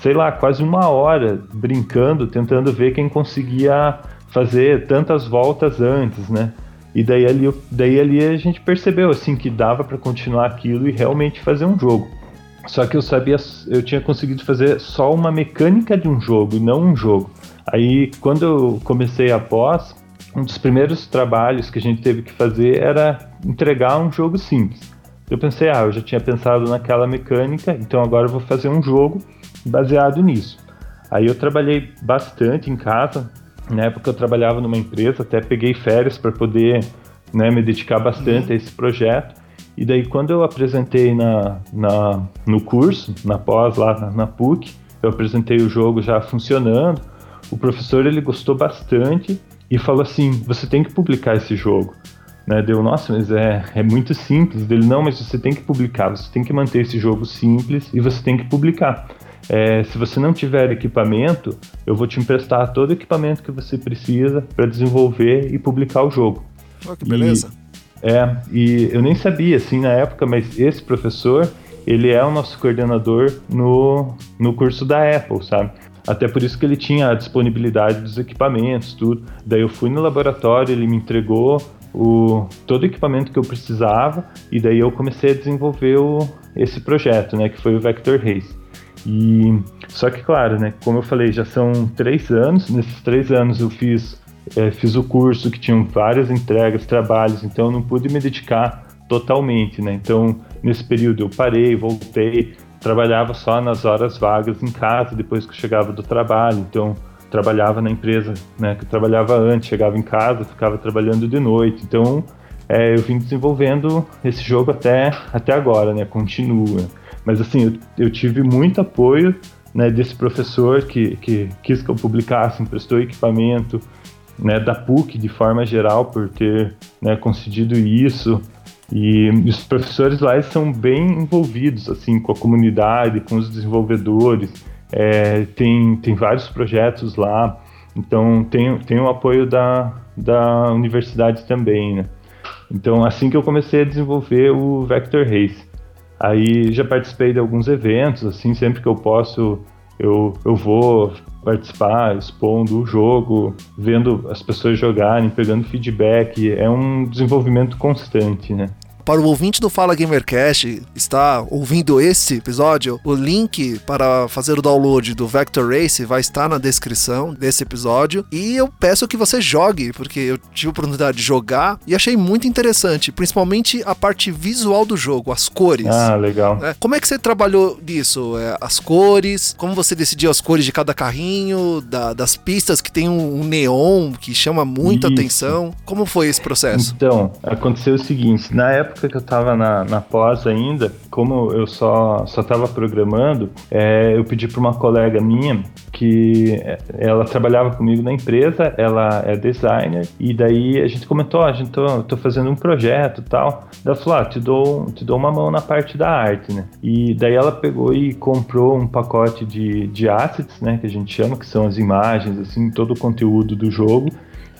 sei lá, quase uma hora brincando, tentando ver quem conseguia fazer tantas voltas antes, né? E daí ali, daí ali a gente percebeu assim que dava para continuar aquilo e realmente fazer um jogo. Só que eu sabia, eu tinha conseguido fazer só uma mecânica de um jogo e não um jogo. Aí quando eu comecei a pós, um dos primeiros trabalhos que a gente teve que fazer era entregar um jogo simples. Eu pensei, ah, eu já tinha pensado naquela mecânica, então agora eu vou fazer um jogo baseado nisso. Aí eu trabalhei bastante em casa. Na época eu trabalhava numa empresa, até peguei férias para poder né, me dedicar bastante uhum. a esse projeto. E daí quando eu apresentei na, na, no curso, na pós lá na, na PUC, eu apresentei o jogo já funcionando. O professor ele gostou bastante e falou assim: você tem que publicar esse jogo. Né? Deu, nossa, mas é, é muito simples. Dele, não, mas você tem que publicar, você tem que manter esse jogo simples e você tem que publicar. É, se você não tiver equipamento, eu vou te emprestar todo o equipamento que você precisa para desenvolver e publicar o jogo. Oh, que beleza. E, é, e eu nem sabia assim na época, mas esse professor, ele é o nosso coordenador no, no curso da Apple, sabe? Até por isso que ele tinha a disponibilidade dos equipamentos, tudo. Daí eu fui no laboratório, ele me entregou o, todo o equipamento que eu precisava e daí eu comecei a desenvolver o, esse projeto, né, que foi o Vector Race. E só que claro, né, como eu falei, já são três anos. Nesses três anos eu fiz é, fiz o curso que tinham várias entregas, trabalhos, então eu não pude me dedicar totalmente, né? Então nesse período eu parei, voltei, trabalhava só nas horas vagas em casa depois que chegava do trabalho. Então trabalhava na empresa, né? Que eu trabalhava antes, chegava em casa, ficava trabalhando de noite. Então é, eu vim desenvolvendo esse jogo até até agora, né? Continua. Mas assim, eu, eu tive muito apoio né, desse professor que, que quis que eu publicasse, emprestou equipamento, né, da PUC de forma geral por ter né, concedido isso. E os professores lá são bem envolvidos assim com a comunidade, com os desenvolvedores. É, tem, tem vários projetos lá, então tem, tem o apoio da, da universidade também. Né? Então, assim que eu comecei a desenvolver o Vector Race. Aí já participei de alguns eventos, assim, sempre que eu posso, eu, eu vou participar, expondo o jogo, vendo as pessoas jogarem, pegando feedback. É um desenvolvimento constante, né? Para o ouvinte do Fala Gamercast está ouvindo esse episódio, o link para fazer o download do Vector Race vai estar na descrição desse episódio. E eu peço que você jogue, porque eu tive a oportunidade de jogar e achei muito interessante, principalmente a parte visual do jogo, as cores. Ah, legal. É, como é que você trabalhou nisso? É, as cores, como você decidiu as cores de cada carrinho, da, das pistas que tem um, um neon que chama muita Isso. atenção. Como foi esse processo? Então, aconteceu o seguinte, na época época que eu estava na, na pós ainda, como eu só só estava programando, é, eu pedi para uma colega minha que é, ela trabalhava comigo na empresa, ela é designer e daí a gente comentou, a gente tô, tô fazendo um projeto tal. Ela falou, ah, te dou te dou uma mão na parte da arte, né? E daí ela pegou e comprou um pacote de, de assets, né, que a gente chama, que são as imagens, assim, todo o conteúdo do jogo.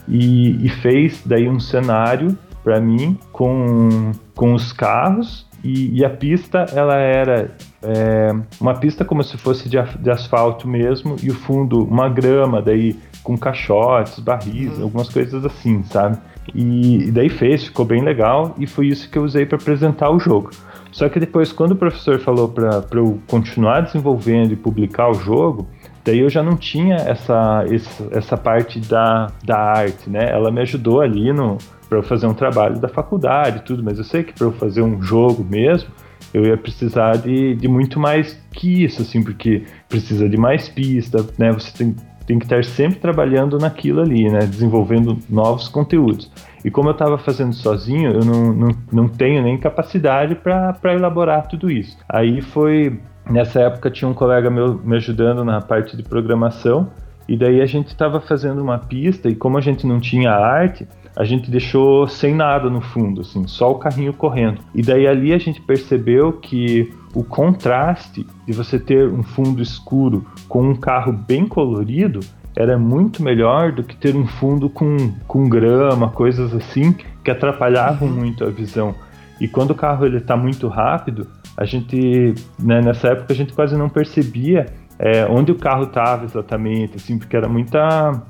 E, e, fez daí um cenário para mim com, com os carros e, e a pista ela era é, uma pista como se fosse de, de, asfalto mesmo e o fundo uma grama daí com caixotes, barris, uhum. algumas coisas assim, sabe? E, e daí fez, ficou bem legal e foi isso que eu usei para apresentar o jogo. Só que depois, quando o professor falou para eu continuar desenvolvendo e publicar o jogo, daí eu já não tinha essa, essa, essa parte da, da arte, né? Ela me ajudou ali no, para eu fazer um trabalho da faculdade tudo, mas eu sei que para eu fazer um jogo mesmo, eu ia precisar de, de muito mais que isso, assim, porque precisa de mais pista, né? Você tem, tem que estar sempre trabalhando naquilo ali, né? Desenvolvendo novos conteúdos. E como eu estava fazendo sozinho, eu não, não, não tenho nem capacidade para elaborar tudo isso. Aí foi. Nessa época tinha um colega meu me ajudando na parte de programação, e daí a gente estava fazendo uma pista, e como a gente não tinha arte, a gente deixou sem nada no fundo, assim, só o carrinho correndo. E daí ali a gente percebeu que o contraste de você ter um fundo escuro com um carro bem colorido era muito melhor do que ter um fundo com, com grama, coisas assim, que atrapalhavam uhum. muito a visão. E quando o carro ele está muito rápido, a gente, né, nessa época a gente quase não percebia é, onde o carro estava exatamente, assim, porque era muita,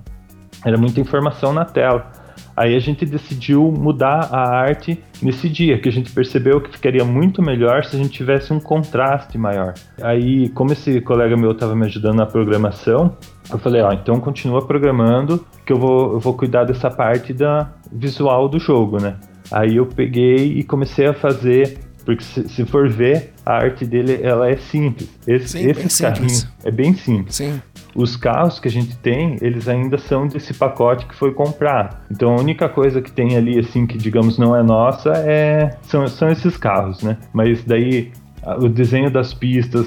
era muita informação na tela. Aí a gente decidiu mudar a arte nesse dia, que a gente percebeu que ficaria muito melhor se a gente tivesse um contraste maior. Aí, como esse colega meu estava me ajudando na programação, eu falei, ó, então continua programando, que eu vou, eu vou cuidar dessa parte da visual do jogo, né? Aí eu peguei e comecei a fazer porque se, se, for ver, a arte dele ela é simples. Esse, Sim, esse carrinho é bem simples. Sim. Os carros que a gente tem, eles ainda são desse pacote que foi comprado. Então a única coisa que tem ali, assim, que digamos não é nossa, é são, são esses carros, né? Mas daí o desenho das pistas,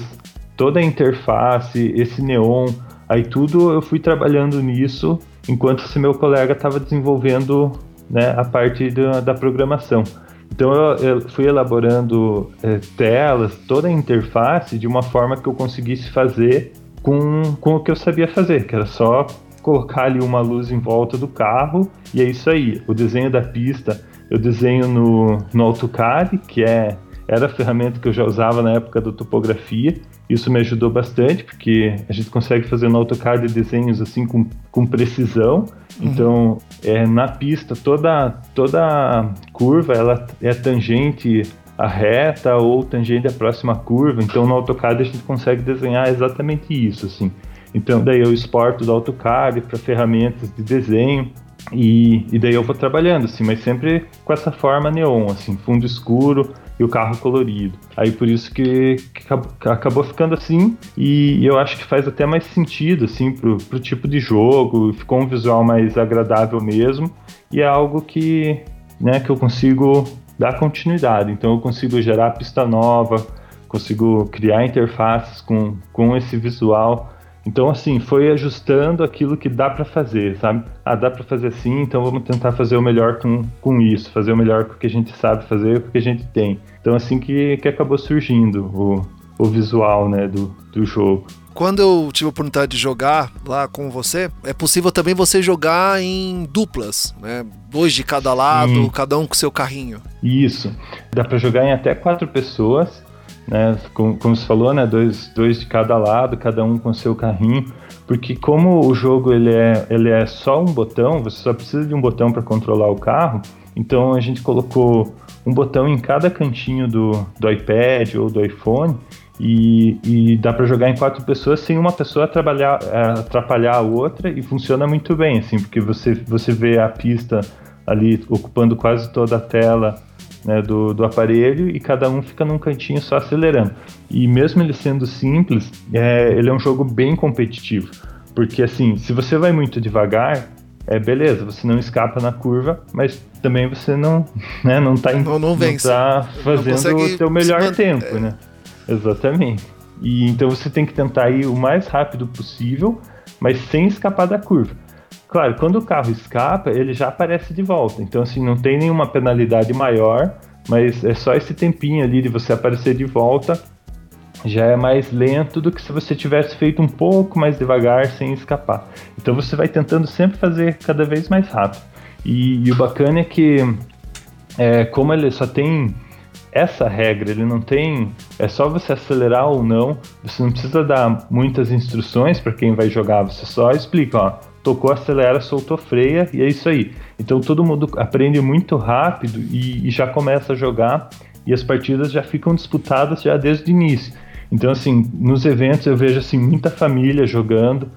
toda a interface, esse neon, aí tudo eu fui trabalhando nisso enquanto esse meu colega estava desenvolvendo né, a parte da, da programação. Então eu, eu fui elaborando é, telas, toda a interface de uma forma que eu conseguisse fazer com, com o que eu sabia fazer, que era só colocar ali uma luz em volta do carro e é isso aí. O desenho da pista eu desenho no, no AutoCAD, que é, era a ferramenta que eu já usava na época da topografia. Isso me ajudou bastante, porque a gente consegue fazer no AutoCAD desenhos assim com, com precisão. Uhum. Então, é, na pista, toda, toda curva ela é tangente à reta ou tangente à próxima curva. Então, no AutoCAD a gente consegue desenhar exatamente isso, assim. Então, daí eu exporto do AutoCAD para ferramentas de desenho. E, e daí eu vou trabalhando, assim, mas sempre com essa forma neon, assim, fundo escuro, e o carro colorido. Aí por isso que, que acabou ficando assim e eu acho que faz até mais sentido assim pro, pro tipo de jogo, ficou um visual mais agradável mesmo e é algo que, né, que eu consigo dar continuidade. Então eu consigo gerar pista nova, consigo criar interfaces com, com esse visual então, assim, foi ajustando aquilo que dá para fazer, sabe? Ah, dá para fazer assim, então vamos tentar fazer o melhor com, com isso, fazer o melhor com o que a gente sabe fazer, com o que a gente tem. Então, assim que, que acabou surgindo o, o visual, né, do, do jogo. Quando eu tive a oportunidade de jogar lá com você, é possível também você jogar em duplas, né? Dois de cada lado, Sim. cada um com seu carrinho. Isso. Dá para jogar em até quatro pessoas né? Como, como você falou, né? Dois, dois de cada lado, cada um com seu carrinho. Porque como o jogo ele é, ele é só um botão, você só precisa de um botão para controlar o carro. Então a gente colocou um botão em cada cantinho do, do iPad ou do iPhone e, e dá para jogar em quatro pessoas sem uma pessoa atrapalhar, atrapalhar a outra e funciona muito bem, assim, porque você, você vê a pista ali ocupando quase toda a tela né, do, do aparelho e cada um fica num cantinho só acelerando. E mesmo ele sendo simples, é, ele é um jogo bem competitivo. Porque assim, se você vai muito devagar, é beleza, você não escapa na curva, mas também você não, né, não tá, não, não, vence. não tá fazendo não o seu melhor tempo, é. né? Exatamente. E então você tem que tentar ir o mais rápido possível, mas sem escapar da curva. Claro, quando o carro escapa, ele já aparece de volta. Então, assim, não tem nenhuma penalidade maior, mas é só esse tempinho ali de você aparecer de volta. Já é mais lento do que se você tivesse feito um pouco mais devagar sem escapar. Então você vai tentando sempre fazer cada vez mais rápido. E, e o bacana é que, é, como ele só tem essa regra, ele não tem. É só você acelerar ou não. Você não precisa dar muitas instruções para quem vai jogar. Você só explica, ó tocou, acelera, soltou, freia e é isso aí. Então todo mundo aprende muito rápido e, e, já começa a jogar e as partidas já ficam disputadas já desde o início. Então assim, nos eventos eu vejo assim muita família jogando.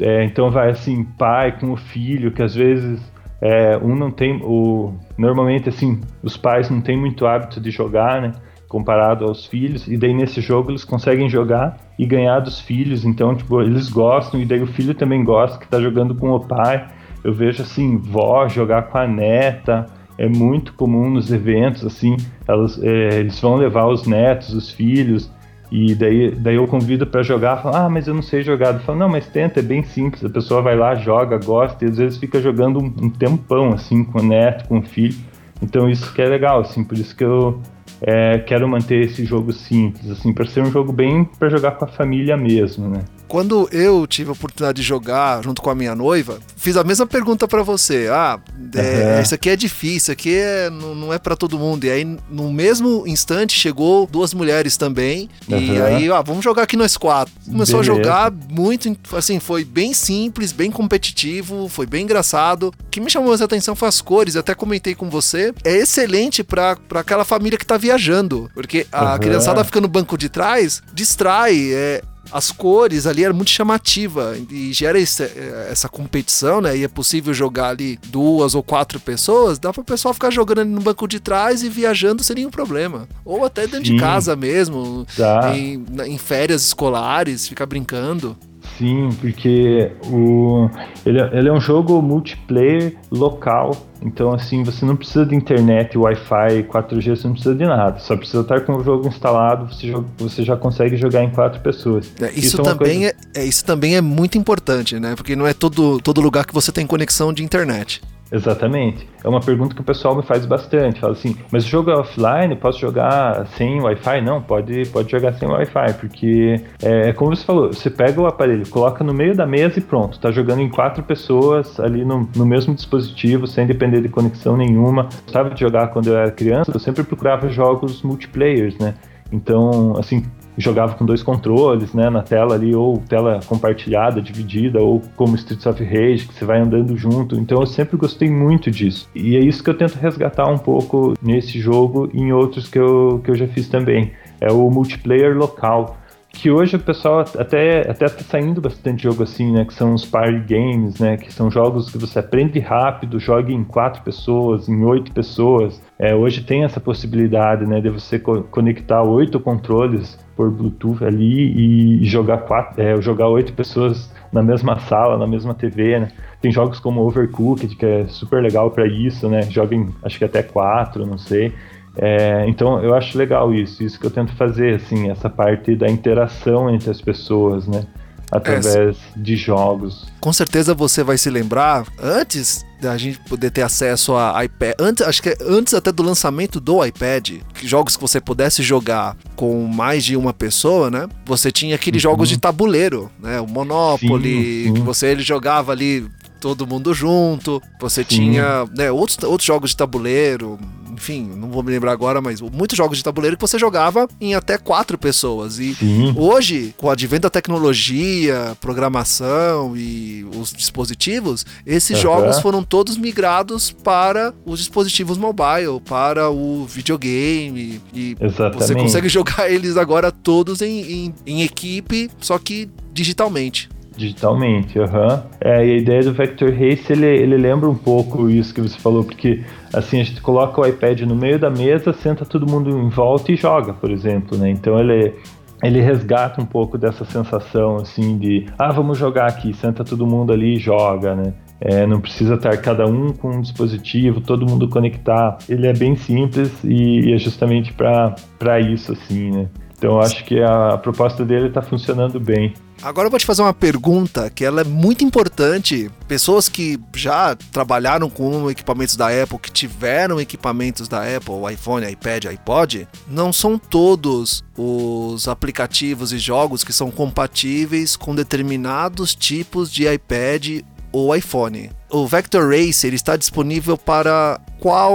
É, então vai assim pai com o filho que às vezes é, um não tem o normalmente assim os pais não têm muito hábito de jogar, né? Comparado aos filhos, e daí nesse jogo eles conseguem jogar e ganhar dos filhos, então, tipo, eles gostam, e daí o filho também gosta, que tá jogando com o pai. Eu vejo, assim, vó jogar com a neta, é muito comum nos eventos, assim, elas, é, eles vão levar os netos, os filhos, e daí, daí eu convido para jogar, falo, ah, mas eu não sei jogar. Eu falo, não, mas tenta, é bem simples, a pessoa vai lá, joga, gosta, e às vezes fica jogando um, um tempão, assim, com o neto, com o filho. Então isso que é legal, assim, por isso que eu, é, quero manter esse jogo simples, assim, para ser um jogo bem para jogar com a família mesmo, né? Quando eu tive a oportunidade de jogar junto com a minha noiva, fiz a mesma pergunta para você. Ah, é, uhum. isso aqui é difícil, isso aqui é, não, não é para todo mundo. E aí, no mesmo instante, chegou duas mulheres também. Uhum. E aí, ah, vamos jogar aqui nós quatro. Começou Beleza. a jogar muito, assim, foi bem simples, bem competitivo, foi bem engraçado. O que me chamou mais atenção foi as cores, até comentei com você. É excelente para aquela família que tá viajando, porque a uhum. criançada fica no banco de trás, distrai, é, as cores ali era muito chamativa e gera esse, essa competição, né? E é possível jogar ali duas ou quatro pessoas, dá para o pessoal ficar jogando ali no banco de trás e viajando sem nenhum problema. Ou até dentro Sim. de casa mesmo, em, em férias escolares, ficar brincando. Sim, porque o, ele, é, ele é um jogo multiplayer local. Então, assim, você não precisa de internet, Wi-Fi, 4G, você não precisa de nada. Só precisa estar com o jogo instalado, você, você já consegue jogar em quatro pessoas. É, isso, isso, é também coisa... é, é, isso também é muito importante, né? Porque não é todo, todo lugar que você tem conexão de internet. Exatamente. É uma pergunta que o pessoal me faz bastante. Fala assim, mas o jogo é offline? Posso jogar sem Wi-Fi? Não, pode, pode jogar sem Wi-Fi, porque é, é como você falou, você pega o aparelho, coloca no meio da mesa e pronto, tá jogando em quatro pessoas ali no, no mesmo dispositivo, sem depender de conexão nenhuma. Gostava de jogar quando eu era criança, eu sempre procurava jogos multiplayers, né? Então, assim, jogava com dois controles, né, na tela ali, ou tela compartilhada, dividida, ou como Streets of Rage, que você vai andando junto. Então eu sempre gostei muito disso. E é isso que eu tento resgatar um pouco nesse jogo e em outros que eu, que eu já fiz também. É o multiplayer local que hoje o pessoal até até tá saindo bastante jogo assim, né, que são os party games, né, que são jogos que você aprende rápido, joga em quatro pessoas, em oito pessoas. É, hoje tem essa possibilidade, né, de você co conectar oito controles por Bluetooth ali e jogar quatro, é, jogar oito pessoas na mesma sala, na mesma TV, né. Tem jogos como Overcooked que é super legal para isso, né, joga em acho que até quatro, não sei. É, então eu acho legal isso, isso que eu tento fazer, assim, essa parte da interação entre as pessoas, né? Através é, de jogos. Com certeza você vai se lembrar, antes da gente poder ter acesso a iPad, antes, acho que é antes até do lançamento do iPad, que jogos que você pudesse jogar com mais de uma pessoa, né? Você tinha aqueles uhum. jogos de tabuleiro, né? O Monopoly, sim, sim. que você ele jogava ali todo mundo junto. Você sim. tinha né, outros, outros jogos de tabuleiro, enfim, não vou me lembrar agora, mas muitos jogos de tabuleiro que você jogava em até quatro pessoas. E Sim. hoje, com o advento da tecnologia, programação e os dispositivos, esses uhum. jogos foram todos migrados para os dispositivos mobile, para o videogame. E Exatamente. você consegue jogar eles agora todos em, em, em equipe, só que digitalmente digitalmente, aham. Uhum. É, e a ideia do Vector Race, ele, ele lembra um pouco isso que você falou, porque assim, a gente coloca o iPad no meio da mesa, senta todo mundo em volta e joga, por exemplo, né? Então ele ele resgata um pouco dessa sensação assim de ah vamos jogar aqui senta todo mundo ali e joga né é, não precisa estar cada um com um dispositivo todo mundo conectar ele é bem simples e, e é justamente para isso assim né então acho que a, a proposta dele está funcionando bem Agora eu vou te fazer uma pergunta que ela é muito importante. Pessoas que já trabalharam com equipamentos da Apple, que tiveram equipamentos da Apple, iPhone, iPad, iPod, não são todos os aplicativos e jogos que são compatíveis com determinados tipos de iPad ou iPhone. O Vector Racer está disponível para qual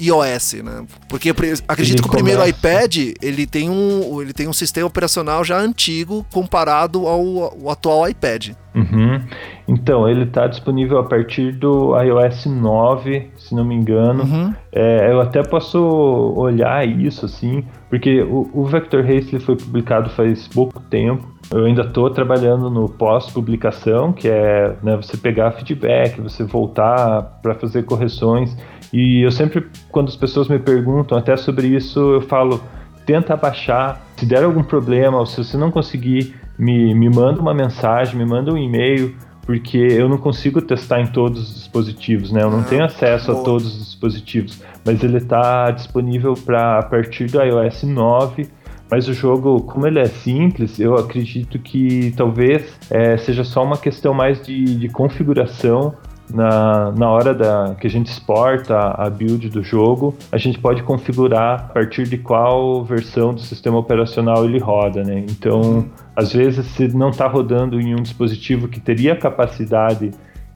iOS, né? Porque acredito ele que o primeiro iPad ele tem um ele tem um sistema operacional já antigo comparado ao, ao atual iPad. Uhum. Então ele está disponível a partir do iOS 9, se não me engano. Uhum. É, eu até posso olhar isso assim, porque o, o Vector Race foi publicado faz pouco tempo. Eu ainda estou trabalhando no pós-publicação, que é né, você pegar feedback, você voltar para fazer correções. E eu sempre, quando as pessoas me perguntam até sobre isso, eu falo: tenta baixar. Se der algum problema, ou se você não conseguir, me, me manda uma mensagem, me manda um e-mail, porque eu não consigo testar em todos os dispositivos, né? Eu não ah, tenho acesso a todos os dispositivos, mas ele está disponível para a partir do iOS 9. Mas o jogo, como ele é simples, eu acredito que talvez é, seja só uma questão mais de, de configuração na, na hora da, que a gente exporta a build do jogo, a gente pode configurar a partir de qual versão do sistema operacional ele roda, né? Então, às vezes, se não está rodando em um dispositivo que teria capacidade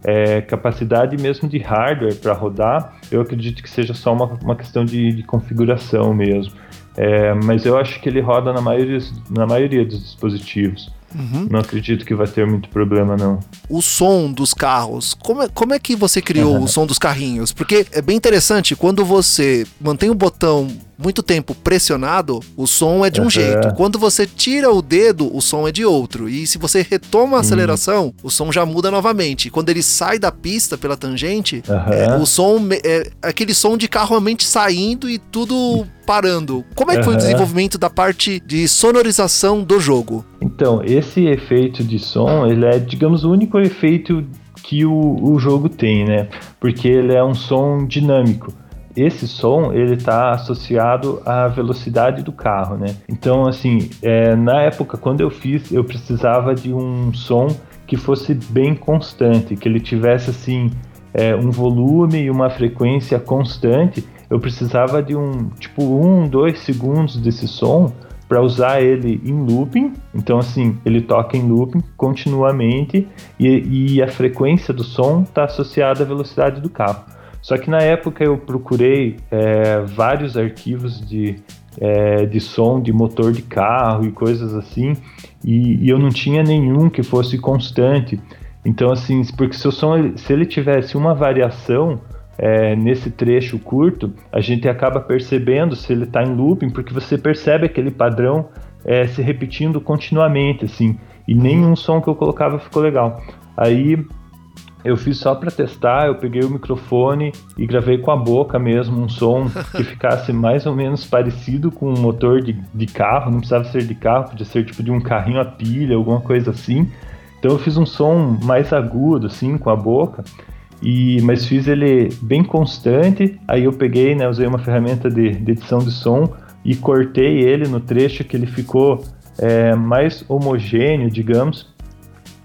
é, capacidade mesmo de hardware para rodar, eu acredito que seja só uma, uma questão de, de configuração mesmo. É, mas eu acho que ele roda na maioria, na maioria dos dispositivos. Uhum. Não acredito que vai ter muito problema, não. O som dos carros, como é, como é que você criou o som dos carrinhos? Porque é bem interessante, quando você mantém o botão muito tempo pressionado, o som é de um uhum. jeito. Quando você tira o dedo, o som é de outro. E se você retoma a aceleração, uhum. o som já muda novamente. Quando ele sai da pista pela tangente, uhum. é, o som é aquele som de carro realmente saindo e tudo parando. Como é que foi o desenvolvimento da parte de sonorização do jogo? Então, esse efeito de som, ele é, digamos, o único efeito que o, o jogo tem, né? Porque ele é um som dinâmico esse som ele está associado à velocidade do carro, né? Então, assim, é, na época quando eu fiz, eu precisava de um som que fosse bem constante, que ele tivesse assim é, um volume e uma frequência constante. Eu precisava de um tipo um, dois segundos desse som para usar ele em looping. Então, assim, ele toca em looping continuamente e, e a frequência do som está associada à velocidade do carro. Só que na época eu procurei é, vários arquivos de, é, de som de motor de carro e coisas assim, e, e, eu não tinha nenhum que fosse constante. Então, assim, porque se o som se ele tivesse uma variação é, nesse trecho curto, a gente acaba percebendo se ele está em looping, porque você percebe aquele padrão é, se repetindo continuamente, assim, e nenhum som que eu colocava ficou legal. Aí eu fiz só para testar, eu peguei o microfone e gravei com a boca mesmo um som que ficasse mais ou menos parecido com um motor de, de carro, não precisava ser de carro, podia ser tipo de um carrinho a pilha, alguma coisa assim. Então eu fiz um som mais agudo assim com a boca. E, mas fiz ele bem constante. Aí eu peguei, né, usei uma ferramenta de, de edição de som e cortei ele no trecho que ele ficou é, mais homogêneo, digamos,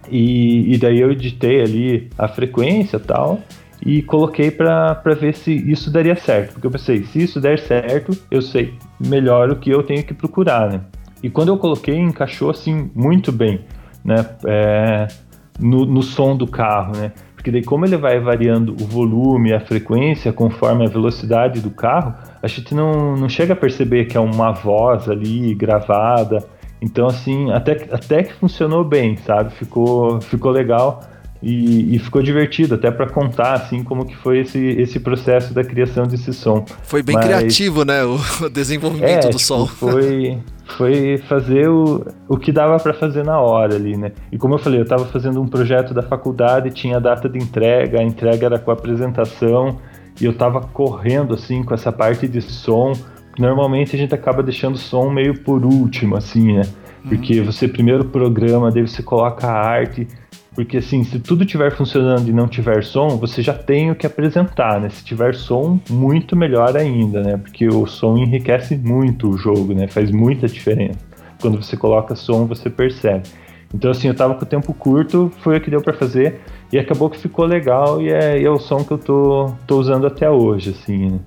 e, e daí eu editei ali a frequência tal e coloquei para ver se isso daria certo. Porque eu pensei, se isso der certo, eu sei melhor o que eu tenho que procurar, né? E quando eu coloquei, encaixou assim muito bem, né? É, no, no som do carro, né? Porque daí como ele vai variando o volume, a frequência conforme a velocidade do carro, a gente não, não chega a perceber que é uma voz ali gravada então, assim, até, até que funcionou bem, sabe? Ficou, ficou legal e, e ficou divertido, até para contar, assim, como que foi esse, esse processo da criação desse som. Foi bem Mas, criativo, né? O desenvolvimento é, do tipo, som. Foi, foi fazer o, o que dava para fazer na hora ali, né? E como eu falei, eu estava fazendo um projeto da faculdade, tinha data de entrega, a entrega era com a apresentação, e eu estava correndo, assim, com essa parte de som normalmente a gente acaba deixando o som meio por último, assim, né? Porque uhum. você primeiro programa, daí você coloca a arte. Porque assim, se tudo estiver funcionando e não tiver som, você já tem o que apresentar, né? Se tiver som, muito melhor ainda, né? Porque o som enriquece muito o jogo, né? Faz muita diferença. Quando você coloca som, você percebe. Então assim, eu tava com o tempo curto, foi o que deu para fazer e acabou que ficou legal e é, e é o som que eu tô, tô usando até hoje, assim, né?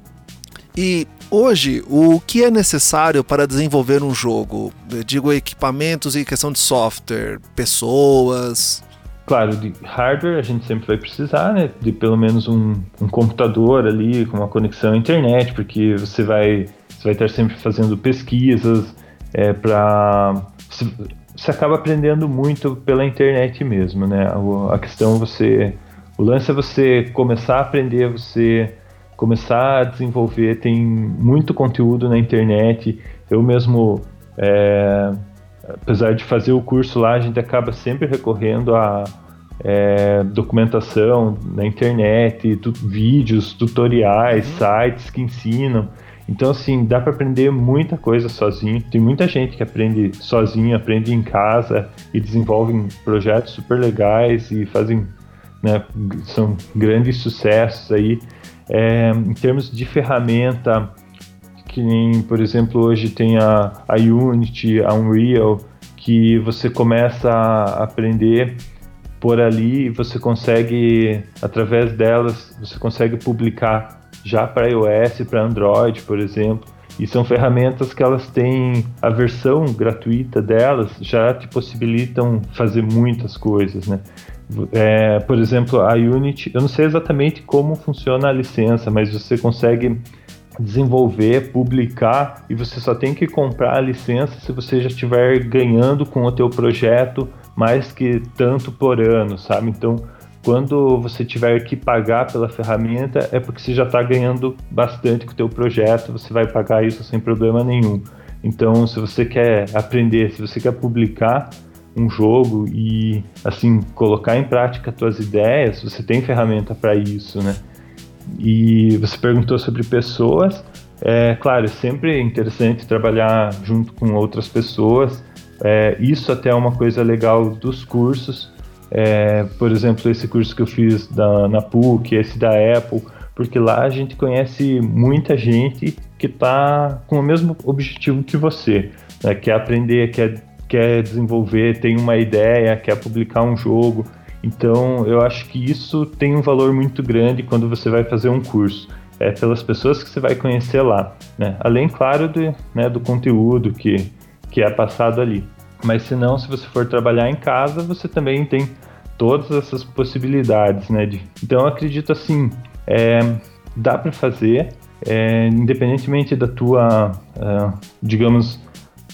E hoje, o que é necessário para desenvolver um jogo? Eu digo equipamentos e questão de software, pessoas. Claro, de hardware a gente sempre vai precisar, né? De pelo menos um, um computador ali com uma conexão à internet, porque você vai, você vai estar sempre fazendo pesquisas é, para você acaba aprendendo muito pela internet mesmo, né? A questão você, o lance é você começar a aprender, você começar a desenvolver. Tem muito conteúdo na internet. Eu mesmo, é, apesar de fazer o curso lá, a gente acaba sempre recorrendo a é, documentação na internet, tu, vídeos, tutoriais, uhum. sites que ensinam. Então, assim, dá para aprender muita coisa sozinho. Tem muita gente que aprende sozinho, aprende em casa e desenvolvem projetos super legais e fazem, né, são grandes sucessos aí. É, em termos de ferramenta, que nem, por exemplo, hoje tem a, a Unity, a Unreal, que você começa a aprender por ali e você consegue, através delas, você consegue publicar já para iOS, para Android, por exemplo. E são ferramentas que elas têm a versão gratuita delas já te possibilitam fazer muitas coisas, né? É, por exemplo, a Unity, eu não sei exatamente como funciona a licença, mas você consegue desenvolver, publicar e você só tem que comprar a licença se você já estiver ganhando com o teu projeto mais que tanto por ano, sabe? Então, quando você tiver que pagar pela ferramenta, é porque você já está ganhando bastante com o teu projeto, você vai pagar isso sem problema nenhum. Então, se você quer aprender, se você quer publicar um jogo e assim colocar em prática suas ideias, você tem ferramenta para isso, né? E você perguntou sobre pessoas. É claro, é sempre interessante trabalhar junto com outras pessoas. É, isso até é uma coisa legal dos cursos. É, por exemplo, esse curso que eu fiz da, na PUC, esse da Apple, porque lá a gente conhece muita gente que está com o mesmo objetivo que você, né? quer aprender, quer, quer desenvolver, tem uma ideia, quer publicar um jogo. Então, eu acho que isso tem um valor muito grande quando você vai fazer um curso. É pelas pessoas que você vai conhecer lá, né? Além, claro, do, né, do conteúdo que, que é passado ali. Mas se não, se você for trabalhar em casa, você também tem todas essas possibilidades, né? De, então eu acredito assim, é, dá para fazer, é, independentemente da tua, uh, digamos,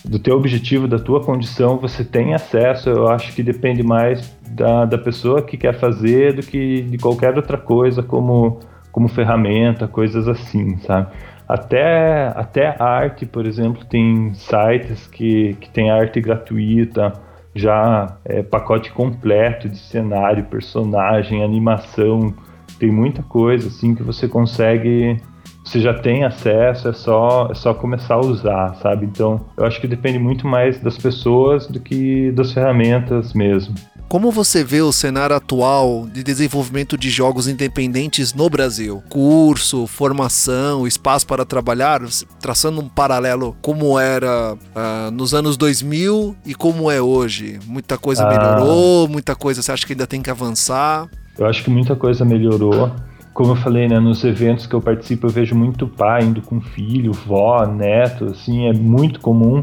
do teu objetivo, da tua condição, você tem acesso. Eu acho que depende mais da, da pessoa que quer fazer do que de qualquer outra coisa, como como ferramenta, coisas assim, sabe? Até, até arte, por exemplo, tem sites que, que tem arte gratuita, já é, pacote completo de cenário, personagem, animação, tem muita coisa assim que você consegue, você já tem acesso, é só, é só começar a usar, sabe? Então, eu acho que depende muito mais das pessoas do que das ferramentas mesmo. Como você vê o cenário atual de desenvolvimento de jogos independentes no Brasil? Curso, formação, espaço para trabalhar, traçando um paralelo como era uh, nos anos 2000 e como é hoje. Muita coisa ah. melhorou, muita coisa você acha que ainda tem que avançar? Eu acho que muita coisa melhorou. Como eu falei, né, nos eventos que eu participo, eu vejo muito pai indo com filho, vó, neto, assim, é muito comum.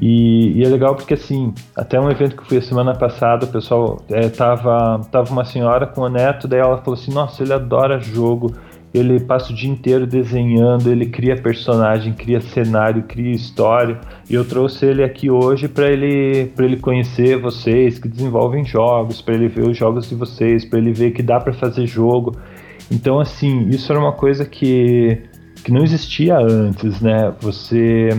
E, e, é legal porque, assim, até um evento que eu fui a semana passada, o pessoal é, tava, tava uma senhora com o neto, daí ela falou assim: Nossa, ele adora jogo, ele passa o dia inteiro desenhando, ele cria personagem, cria cenário, cria história. E eu trouxe ele aqui hoje para ele, ele conhecer vocês que desenvolvem jogos, para ele ver os jogos de vocês, para ele ver que dá para fazer jogo. Então, assim, isso era uma coisa que, que não existia antes, né? Você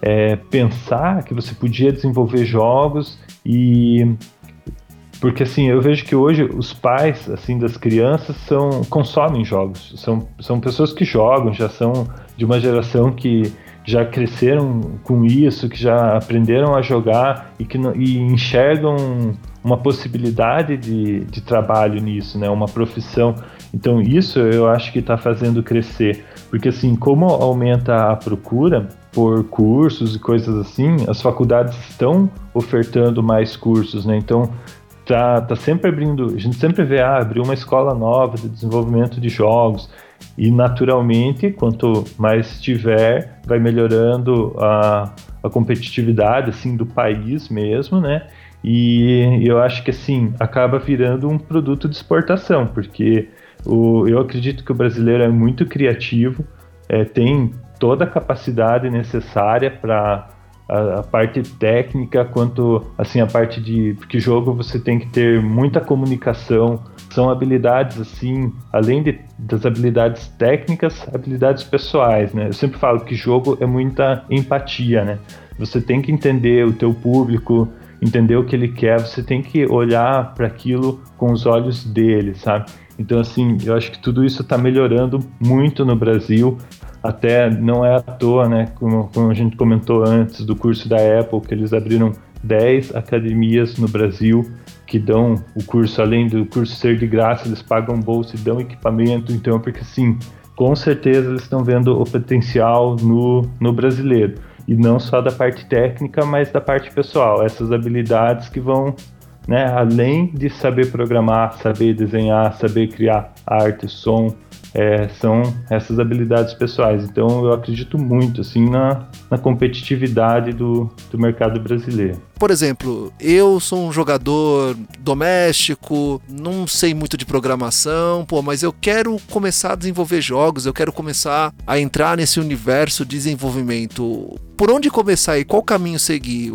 é, pensar que você podia desenvolver jogos e porque assim eu vejo que hoje os pais assim das crianças são consomem jogos. São, são pessoas que jogam já são de uma geração que já cresceram com isso que já aprenderam a jogar e que e enxergam uma possibilidade de, de trabalho nisso né? Uma profissão então isso eu acho que está fazendo crescer porque assim como aumenta a procura por cursos e coisas assim, as faculdades estão ofertando mais cursos, né? Então tá, tá sempre abrindo, a gente sempre vê, ah, abriu uma escola nova de desenvolvimento de jogos e naturalmente, quanto mais tiver, vai melhorando a, a competitividade assim do país mesmo, né? E eu acho que assim acaba virando um produto de exportação, porque o, eu acredito que o brasileiro é muito criativo, é, tem toda a capacidade necessária para a, a, parte técnica quanto assim a parte de porque jogo você tem que ter muita comunicação. São habilidades assim além de, das habilidades técnicas habilidades pessoais né? Eu sempre falo que jogo é muita empatia né? Você tem que entender o teu público entender o que ele quer você tem que olhar para aquilo com os olhos dele sabe então assim eu acho que tudo isso está melhorando muito no Brasil até não é à toa, né? Como, como, a gente comentou antes do curso da Apple, que eles abriram 10 academias no Brasil que dão o curso, além do curso ser de graça, eles pagam bolsa e dão equipamento. Então, porque assim, com certeza eles estão vendo o potencial no, no brasileiro. E não só da parte técnica, mas da parte pessoal. Essas habilidades que vão né? Além de saber programar, saber desenhar, saber criar arte, som, é, são essas habilidades pessoais. Então eu acredito muito assim na, na competitividade do, do mercado brasileiro. Por exemplo, eu sou um jogador doméstico, não sei muito de programação, pô, mas eu quero começar a desenvolver jogos, eu quero começar a entrar nesse universo de desenvolvimento. Por onde começar e qual caminho seguir?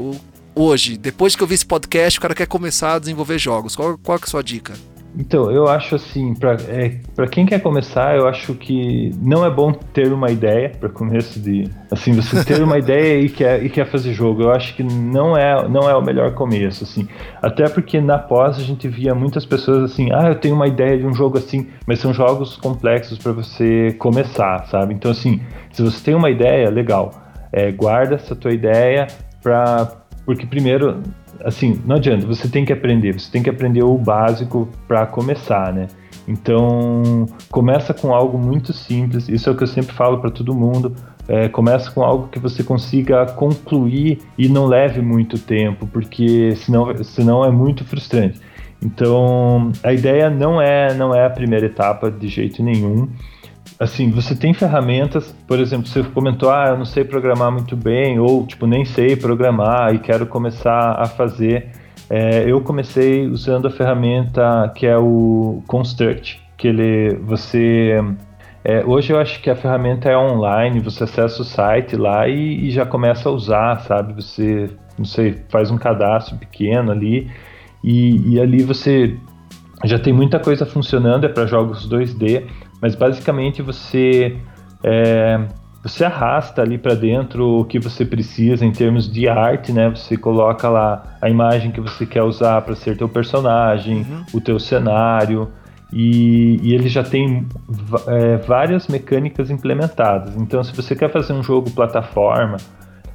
Hoje, depois que eu vi esse podcast, o cara quer começar a desenvolver jogos. Qual, qual é a sua dica? Então, eu acho assim, para é, pra quem quer começar, eu acho que não é bom ter uma ideia para começo de. Assim, você ter uma ideia e quer, e quer fazer jogo. Eu acho que não é, não é o melhor começo, assim. Até porque na pós a gente via muitas pessoas assim, ah, eu tenho uma ideia de um jogo assim, mas são jogos complexos para você começar, sabe? Então, assim, se você tem uma ideia, legal. É, guarda essa tua ideia para porque primeiro assim, não adianta, você tem que aprender, você tem que aprender o básico para começar, né? Então, começa com algo muito simples, isso é o que eu sempre falo para todo mundo. É, começa com algo que você consiga concluir e não leve muito tempo, porque senão, senão é muito frustrante. Então, a ideia não é, não é a primeira etapa de jeito nenhum assim, você tem ferramentas, por exemplo, você comentou, ah, eu não sei programar muito bem, ou tipo, nem sei programar e quero começar a fazer. É, eu comecei usando a ferramenta que é o Construct, que ele, você, é, hoje eu acho que a ferramenta é online, você acessa o site lá e, e já começa a usar, sabe? Você, não sei, faz um cadastro pequeno ali e, e ali você já tem muita coisa funcionando, é para jogos 2D. Mas basicamente você é, você arrasta ali para dentro o que você precisa em termos de arte, né? Você coloca lá a imagem que você quer usar para ser teu personagem, uhum. o teu cenário. E, e ele já tem é, várias mecânicas implementadas. Então, se você quer fazer um jogo plataforma,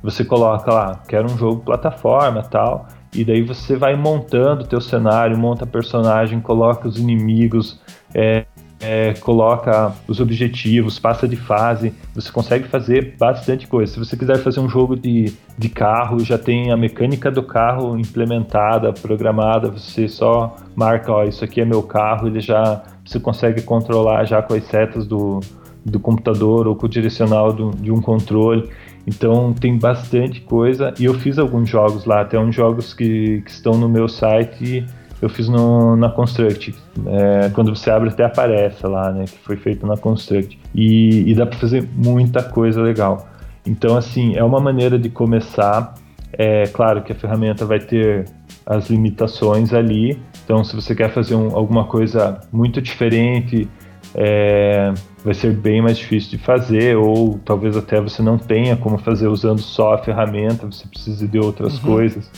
você coloca lá, quero um jogo plataforma tal, e daí você vai montando o teu cenário, monta personagem, coloca os inimigos, é, é, coloca os objetivos, passa de fase, você consegue fazer bastante coisa. Se você quiser fazer um jogo de, de carro, já tem a mecânica do carro implementada, programada, você só marca, ó, isso aqui é meu carro, ele já você consegue controlar já com as setas do, do computador ou com o direcional do, de um controle. Então tem bastante coisa e eu fiz alguns jogos lá, até uns jogos que, que estão no meu site eu fiz no, na Construct. É, quando você abre até aparece lá, né? Que foi feito na Construct. E, e dá para fazer muita coisa legal. Então, assim, é uma maneira de começar. É claro que a ferramenta vai ter as limitações ali. Então, se você quer fazer um, alguma coisa muito diferente, é, vai ser bem mais difícil de fazer, ou talvez até você não tenha como fazer usando só a ferramenta, você precisa de outras uhum. coisas.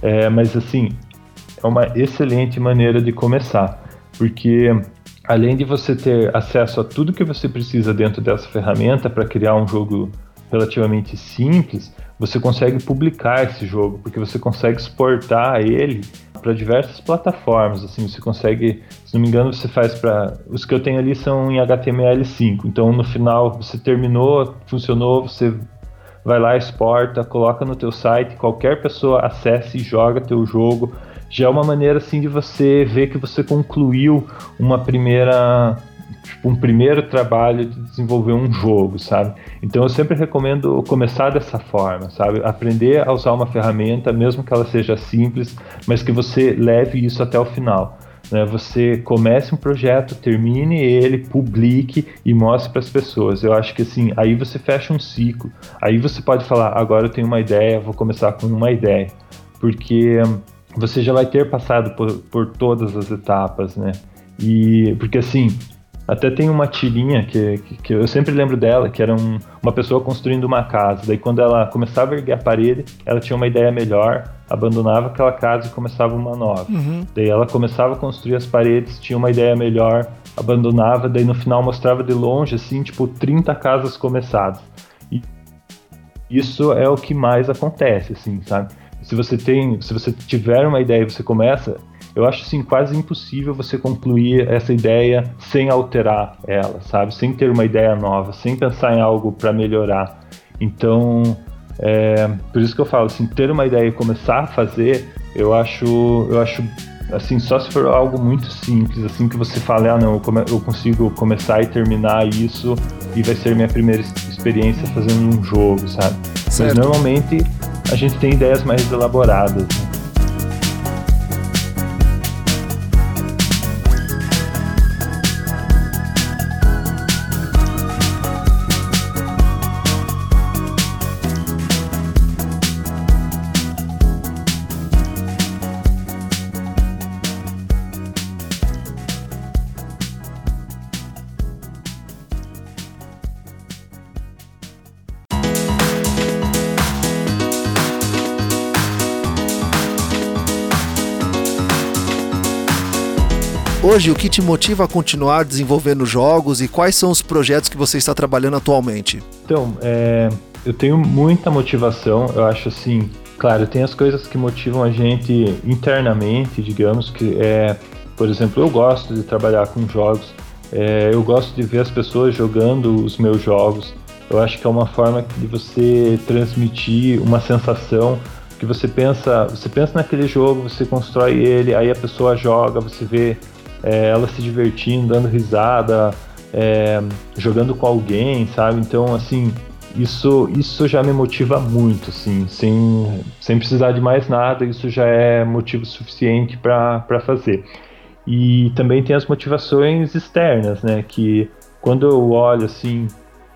É, mas assim, é uma excelente maneira de começar, porque além de você ter acesso a tudo que você precisa dentro dessa ferramenta para criar um jogo relativamente simples, você consegue publicar esse jogo, porque você consegue exportar ele para diversas plataformas. Assim, você consegue, se não me engano, você faz para os que eu tenho ali são em HTML5. Então, no final, você terminou, funcionou, você vai lá, exporta, coloca no teu site, qualquer pessoa acesse e joga teu jogo já é uma maneira assim de você ver que você concluiu uma primeira tipo, um primeiro trabalho de desenvolver um jogo, sabe? Então eu sempre recomendo começar dessa forma, sabe? Aprender a usar uma ferramenta, mesmo que ela seja simples, mas que você leve isso até o final. Né? Você comece um projeto, termine ele, publique e mostre para as pessoas. Eu acho que assim, aí você fecha um ciclo. Aí você pode falar, agora eu tenho uma ideia, vou começar com uma ideia. Porque você já vai ter passado por, por todas as etapas, né? E porque assim, até tem uma tirinha que, que, que, eu sempre lembro dela, que era um, uma pessoa construindo uma casa. Daí quando ela começava a erguer a parede, ela tinha uma ideia melhor, abandonava aquela casa e começava uma nova. Uhum. Daí ela começava a construir as paredes, tinha uma ideia melhor, abandonava, daí no final mostrava de longe, assim, tipo, 30 casas começadas. E isso é o que mais acontece, assim, sabe? Se você tem, se você tiver uma ideia e você começa, eu acho assim quase impossível você concluir essa ideia sem alterar ela, sabe? Sem ter uma ideia nova, sem pensar em algo para melhorar. Então, é, por isso que eu falo assim, ter uma ideia e começar a fazer eu acho, eu acho assim, só se for algo muito simples, assim que você fale, ah não, eu, come eu consigo começar e terminar isso e vai ser minha primeira experiência fazendo um jogo, sabe? Certo. Mas normalmente a gente tem ideias mais elaboradas. Hoje, o que te motiva a continuar desenvolvendo jogos e quais são os projetos que você está trabalhando atualmente? Então, é, eu tenho muita motivação, eu acho assim, claro, tem as coisas que motivam a gente internamente, digamos, que é, por exemplo, eu gosto de trabalhar com jogos, é, eu gosto de ver as pessoas jogando os meus jogos, eu acho que é uma forma de você transmitir uma sensação que você pensa, você pensa naquele jogo, você constrói ele, aí a pessoa joga, você vê é, ela se divertindo, dando risada, é, jogando com alguém, sabe? Então, assim, isso, isso já me motiva muito, assim, sem, sem precisar de mais nada, isso já é motivo suficiente para fazer. E também tem as motivações externas, né? Que quando eu olho, assim,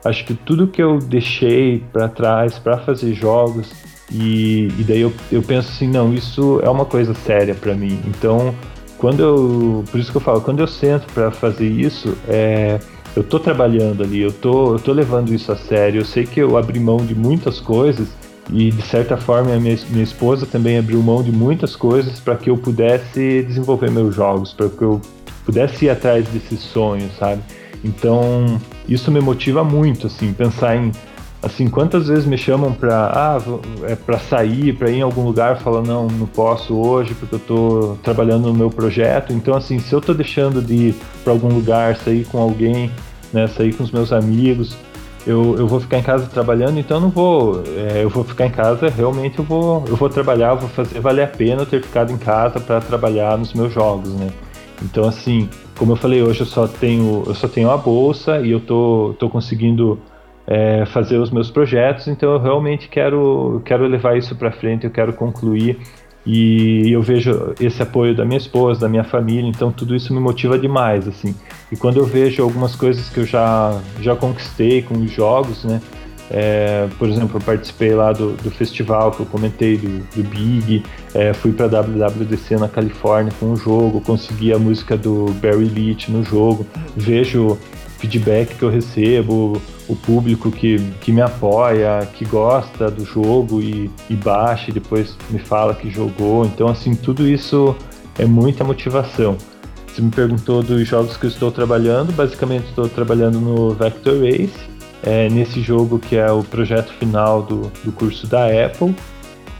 acho que tudo que eu deixei para trás para fazer jogos, e, e daí eu, eu penso assim, não, isso é uma coisa séria para mim. Então, quando eu, por isso que eu falo, quando eu sento para fazer isso, é, eu tô trabalhando ali, eu tô, eu tô levando isso a sério. Eu sei que eu abri mão de muitas coisas e de certa forma a minha, minha esposa também abriu mão de muitas coisas para que eu pudesse desenvolver meus jogos, para que eu pudesse ir atrás desses sonhos, sabe? Então isso me motiva muito, assim, pensar em assim, quantas vezes me chamam para ah, é para sair, para ir em algum lugar, falam não, não posso hoje porque eu estou trabalhando no meu projeto. Então assim, se eu estou deixando de ir para algum lugar, sair com alguém, né, sair com os meus amigos, eu, eu vou ficar em casa trabalhando, então não vou, é, eu vou ficar em casa, realmente eu vou, eu vou trabalhar, eu vou fazer valer a pena eu ter ficado em casa para trabalhar nos meus jogos, né? Então assim, como eu falei hoje, eu só tenho, eu só tenho a bolsa e eu tô, tô conseguindo é, fazer os meus projetos, então eu realmente quero, quero levar isso para frente, eu quero concluir. E eu vejo esse apoio da minha esposa, da minha família, então tudo isso me motiva demais, assim. E quando eu vejo algumas coisas que eu já, já conquistei com os jogos, né, é, por exemplo, eu participei lá do, do festival que eu comentei, do, do Big, é, fui para WWDC na Califórnia com o jogo, consegui a música do Barry Leach no jogo, vejo feedback que eu recebo, o público que, que me apoia, que gosta do jogo e, e baixa e depois me fala que jogou. Então, assim, tudo isso é muita motivação. Você me perguntou dos jogos que eu estou trabalhando, basicamente estou trabalhando no Vector Race, é, nesse jogo que é o projeto final do, do curso da Apple,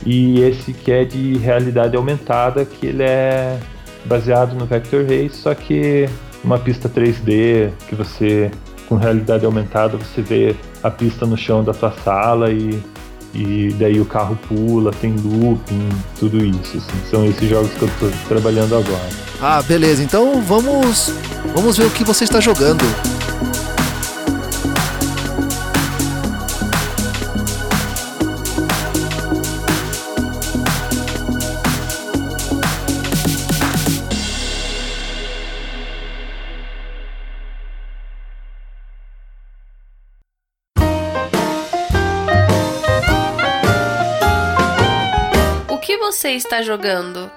e esse que é de realidade aumentada, que ele é baseado no Vector Race, só que uma pista 3D que você com realidade aumentada você vê a pista no chão da sua sala e, e daí o carro pula, tem looping, tudo isso. Assim. São esses jogos que eu estou trabalhando agora. Ah, beleza. Então vamos vamos ver o que você está jogando. Você está jogando?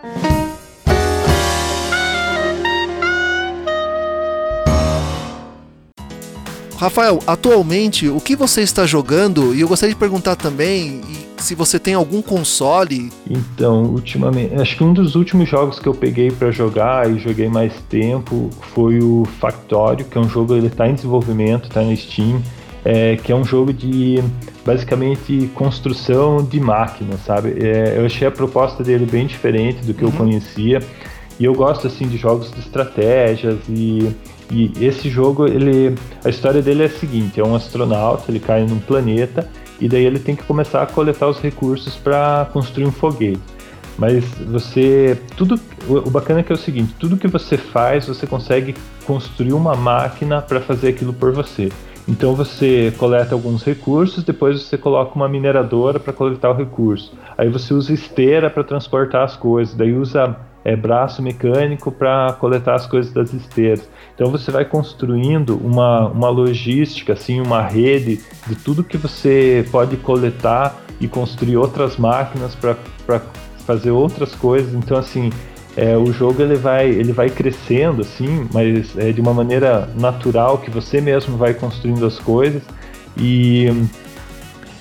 Rafael, atualmente o que você está jogando? E eu gostaria de perguntar também se você tem algum console. Então, ultimamente, acho que um dos últimos jogos que eu peguei para jogar e joguei mais tempo foi o Factório, que é um jogo ele está em desenvolvimento, está no Steam é, que é um jogo de basicamente construção de máquinas, sabe? É, eu achei a proposta dele bem diferente do que uhum. eu conhecia e eu gosto assim de jogos de estratégias e, e esse jogo ele a história dele é a seguinte: é um astronauta, ele cai num planeta e daí ele tem que começar a coletar os recursos para construir um foguete. Mas você. Tudo. O bacana é que é o seguinte: tudo que você faz, você consegue construir uma máquina para fazer aquilo por você. Então você coleta alguns recursos, depois você coloca uma mineradora para coletar o recurso. Aí você usa esteira para transportar as coisas, daí usa é, braço mecânico para coletar as coisas das esteiras. Então você vai construindo uma, uma logística, assim, uma rede de tudo que você pode coletar e construir outras máquinas para fazer outras coisas. Então assim, é, o jogo ele vai, ele vai crescendo assim, mas é de uma maneira natural que você mesmo vai construindo as coisas e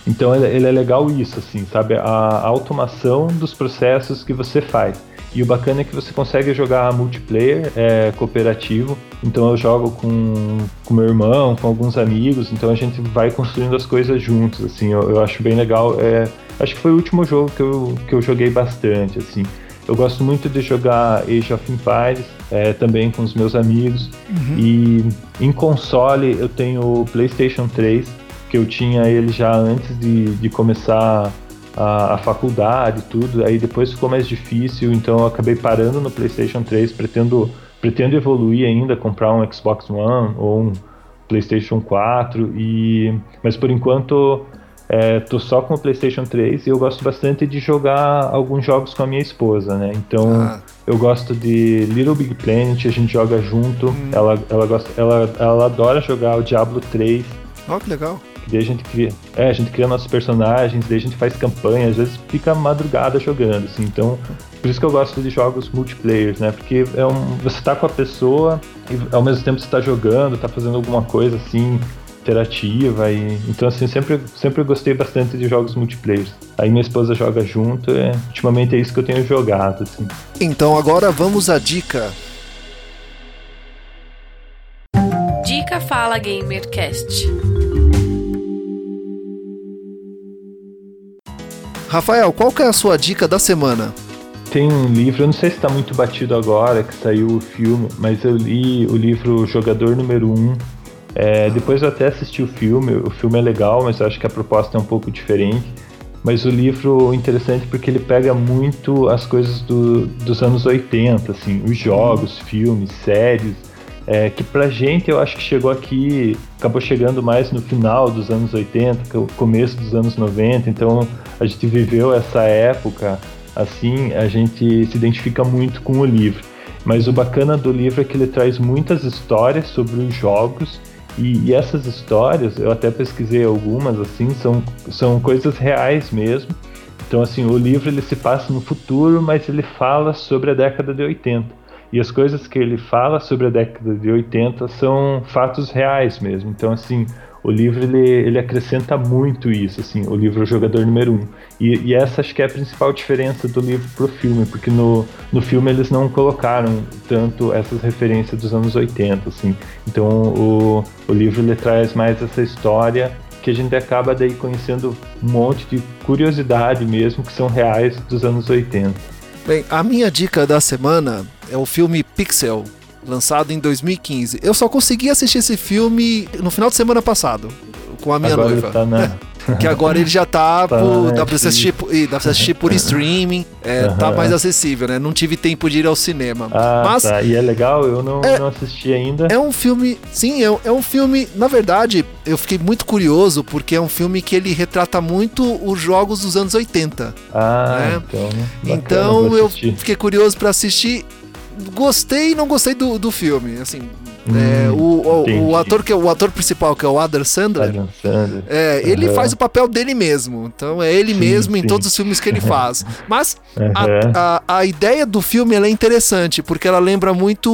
então ele, ele é legal isso assim, sabe? A, a automação dos processos que você faz. E o bacana é que você consegue jogar multiplayer, é, cooperativo. Então eu jogo com, com meu irmão, com alguns amigos. Então a gente vai construindo as coisas juntos. Assim, eu, eu acho bem legal. É, acho que foi o último jogo que eu, que eu joguei bastante. Assim, eu gosto muito de jogar Age of Empires, é, também com os meus amigos. Uhum. E em console eu tenho o PlayStation 3, que eu tinha ele já antes de, de começar a, a faculdade tudo, aí depois ficou mais difícil, então eu acabei parando no PlayStation 3, pretendo, pretendo evoluir ainda, comprar um Xbox One ou um PlayStation 4, e, mas por enquanto é, tô só com o PlayStation 3 e eu gosto bastante de jogar alguns jogos com a minha esposa, né? Então ah. eu gosto de Little Big Planet, a gente joga junto. Hum. Ela, ela, gosta, ela, ela adora jogar o Diablo 3. Ó, oh, que legal. Daí a gente cria, é, a gente cria nossos personagens, daí a gente faz campanha, às vezes fica madrugada jogando, assim. Então, por isso que eu gosto de jogos multiplayer, né? Porque é um, você tá com a pessoa e ao mesmo tempo você tá jogando, tá fazendo alguma coisa assim interativa e então assim sempre sempre gostei bastante de jogos multiplayer. Aí minha esposa joga junto, e ultimamente é isso que eu tenho jogado assim. Então agora vamos à dica. Dica Fala Gamercast. Rafael, qual que é a sua dica da semana? Tem um livro, eu não sei se está muito batido agora, que saiu o filme, mas eu li o livro Jogador Número 1. É, depois eu até assisti o filme, o filme é legal, mas eu acho que a proposta é um pouco diferente. Mas o livro é interessante porque ele pega muito as coisas do, dos anos 80, assim, os jogos, filmes, séries, é, que pra gente eu acho que chegou aqui, acabou chegando mais no final dos anos 80, é começo dos anos 90, então a gente viveu essa época, assim, a gente se identifica muito com o livro. Mas o bacana do livro é que ele traz muitas histórias sobre os jogos e, e essas histórias, eu até pesquisei algumas, assim, são, são coisas reais mesmo. Então, assim, o livro ele se passa no futuro, mas ele fala sobre a década de 80. E as coisas que ele fala sobre a década de 80 são fatos reais mesmo. Então, assim, o livro ele, ele acrescenta muito isso, assim, o livro Jogador Número 1. Um. E, e, essa acho que é a principal diferença do livro pro filme, porque no, no filme eles não colocaram tanto essas referências dos anos 80, assim. Então o, o livro ele traz mais essa história que a gente acaba daí conhecendo um monte de curiosidade mesmo que são reais dos anos 80. Bem, a minha dica da semana é o filme Pixel, lançado em 2015. Eu só consegui assistir esse filme no final de semana passado, com a minha Agora noiva. Tá na... que agora ele já tá, tá por, dá, pra assistir, dá pra assistir por streaming, é, uhum. tá mais acessível, né? Não tive tempo de ir ao cinema. Ah, Mas, tá. E é legal, eu não, é, não assisti ainda. É um filme, sim, é, é um filme, na verdade, eu fiquei muito curioso, porque é um filme que ele retrata muito os jogos dos anos 80. Ah, né? então. Bacana, então eu fiquei curioso para assistir gostei e não gostei do, do filme. Assim, hum, é, o, o, o, ator que é o ator principal, que é o Adam Sandler, Adam Sandler. É, uhum. ele faz o papel dele mesmo. Então é ele sim, mesmo sim. em todos os filmes que ele faz. Mas uhum. a, a, a, ideia do filme é interessante, porque ela lembra muito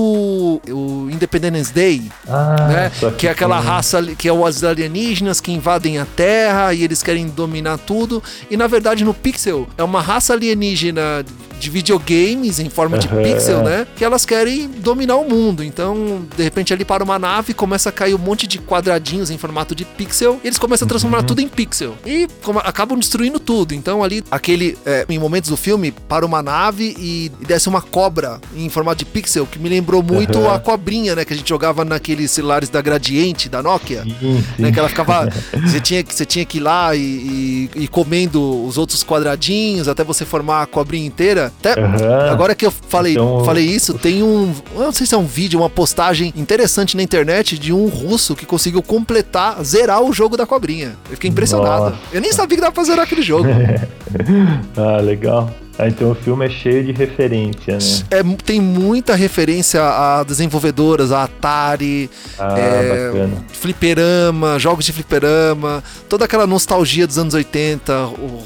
o Independence Day, ah, né? Que, que é aquela raça que é os alienígenas que invadem a Terra e eles querem dominar tudo. E na verdade no Pixel é uma raça alienígena de videogames em forma de pixel, né? Que elas querem dominar o mundo. Então, de repente, ali para uma nave começa a cair um monte de quadradinhos em formato de pixel. E eles começam a transformar uhum. tudo em pixel. E acabam destruindo tudo. Então, ali, aquele. É, em momentos do filme, para uma nave e, e desce uma cobra em formato de pixel, que me lembrou muito uhum. a cobrinha, né? Que a gente jogava naqueles celulares da Gradiente, da Nokia. Sim, sim. Né, que ela ficava. você, tinha, você tinha que ir lá e, e, e comendo os outros quadradinhos até você formar a cobrinha inteira. Até, uhum. Agora que eu falei, então, falei isso, tem um. Não sei se é um vídeo, uma postagem interessante na internet de um russo que conseguiu completar, zerar o jogo da cobrinha. Eu fiquei impressionado. Nossa. Eu nem sabia que dava pra zerar aquele jogo. ah, legal. Ah, então o filme é cheio de referência, né? É, tem muita referência a desenvolvedoras, a Atari, ah, é, fliperama, jogos de fliperama, toda aquela nostalgia dos anos 80,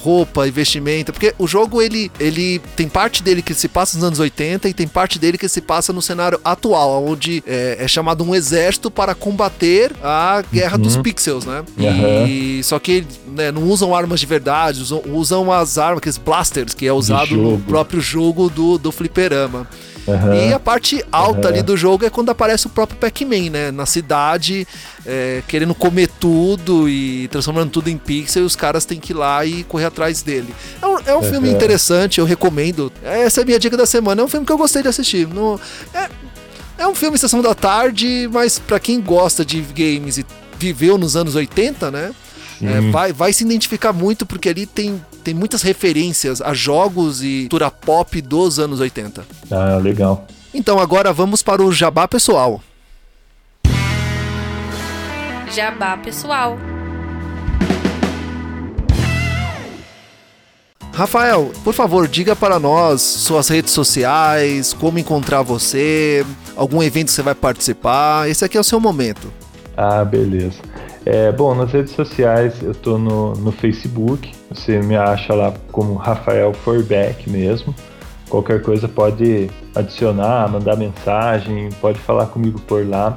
roupa, investimento, porque o jogo ele, ele tem parte dele que se passa nos anos 80 e tem parte dele que se passa no cenário atual, onde é, é chamado um exército para combater a guerra uhum. dos pixels, né? Uhum. E só que né, não usam armas de verdade, usam, usam as armas, aqueles blasters que é usado no próprio jogo do, do fliperama. Uhum. E a parte alta uhum. ali do jogo é quando aparece o próprio Pac-Man, né? Na cidade, é, querendo comer tudo e transformando tudo em pixel, e os caras têm que ir lá e correr atrás dele. É um, é um uhum. filme interessante, eu recomendo. Essa é a minha dica da semana. É um filme que eu gostei de assistir. No, é, é um filme sessão da tarde, mas para quem gosta de games e viveu nos anos 80, né? É, vai, vai se identificar muito porque ali tem, tem muitas referências a jogos e cultura pop dos anos 80. Ah, legal. Então agora vamos para o jabá pessoal. Jabá pessoal. Rafael, por favor, diga para nós suas redes sociais, como encontrar você, algum evento que você vai participar. Esse aqui é o seu momento. Ah, beleza. É, bom, nas redes sociais eu tô no, no Facebook, você me acha lá como Rafael Forbeck mesmo. Qualquer coisa pode adicionar, mandar mensagem, pode falar comigo por lá.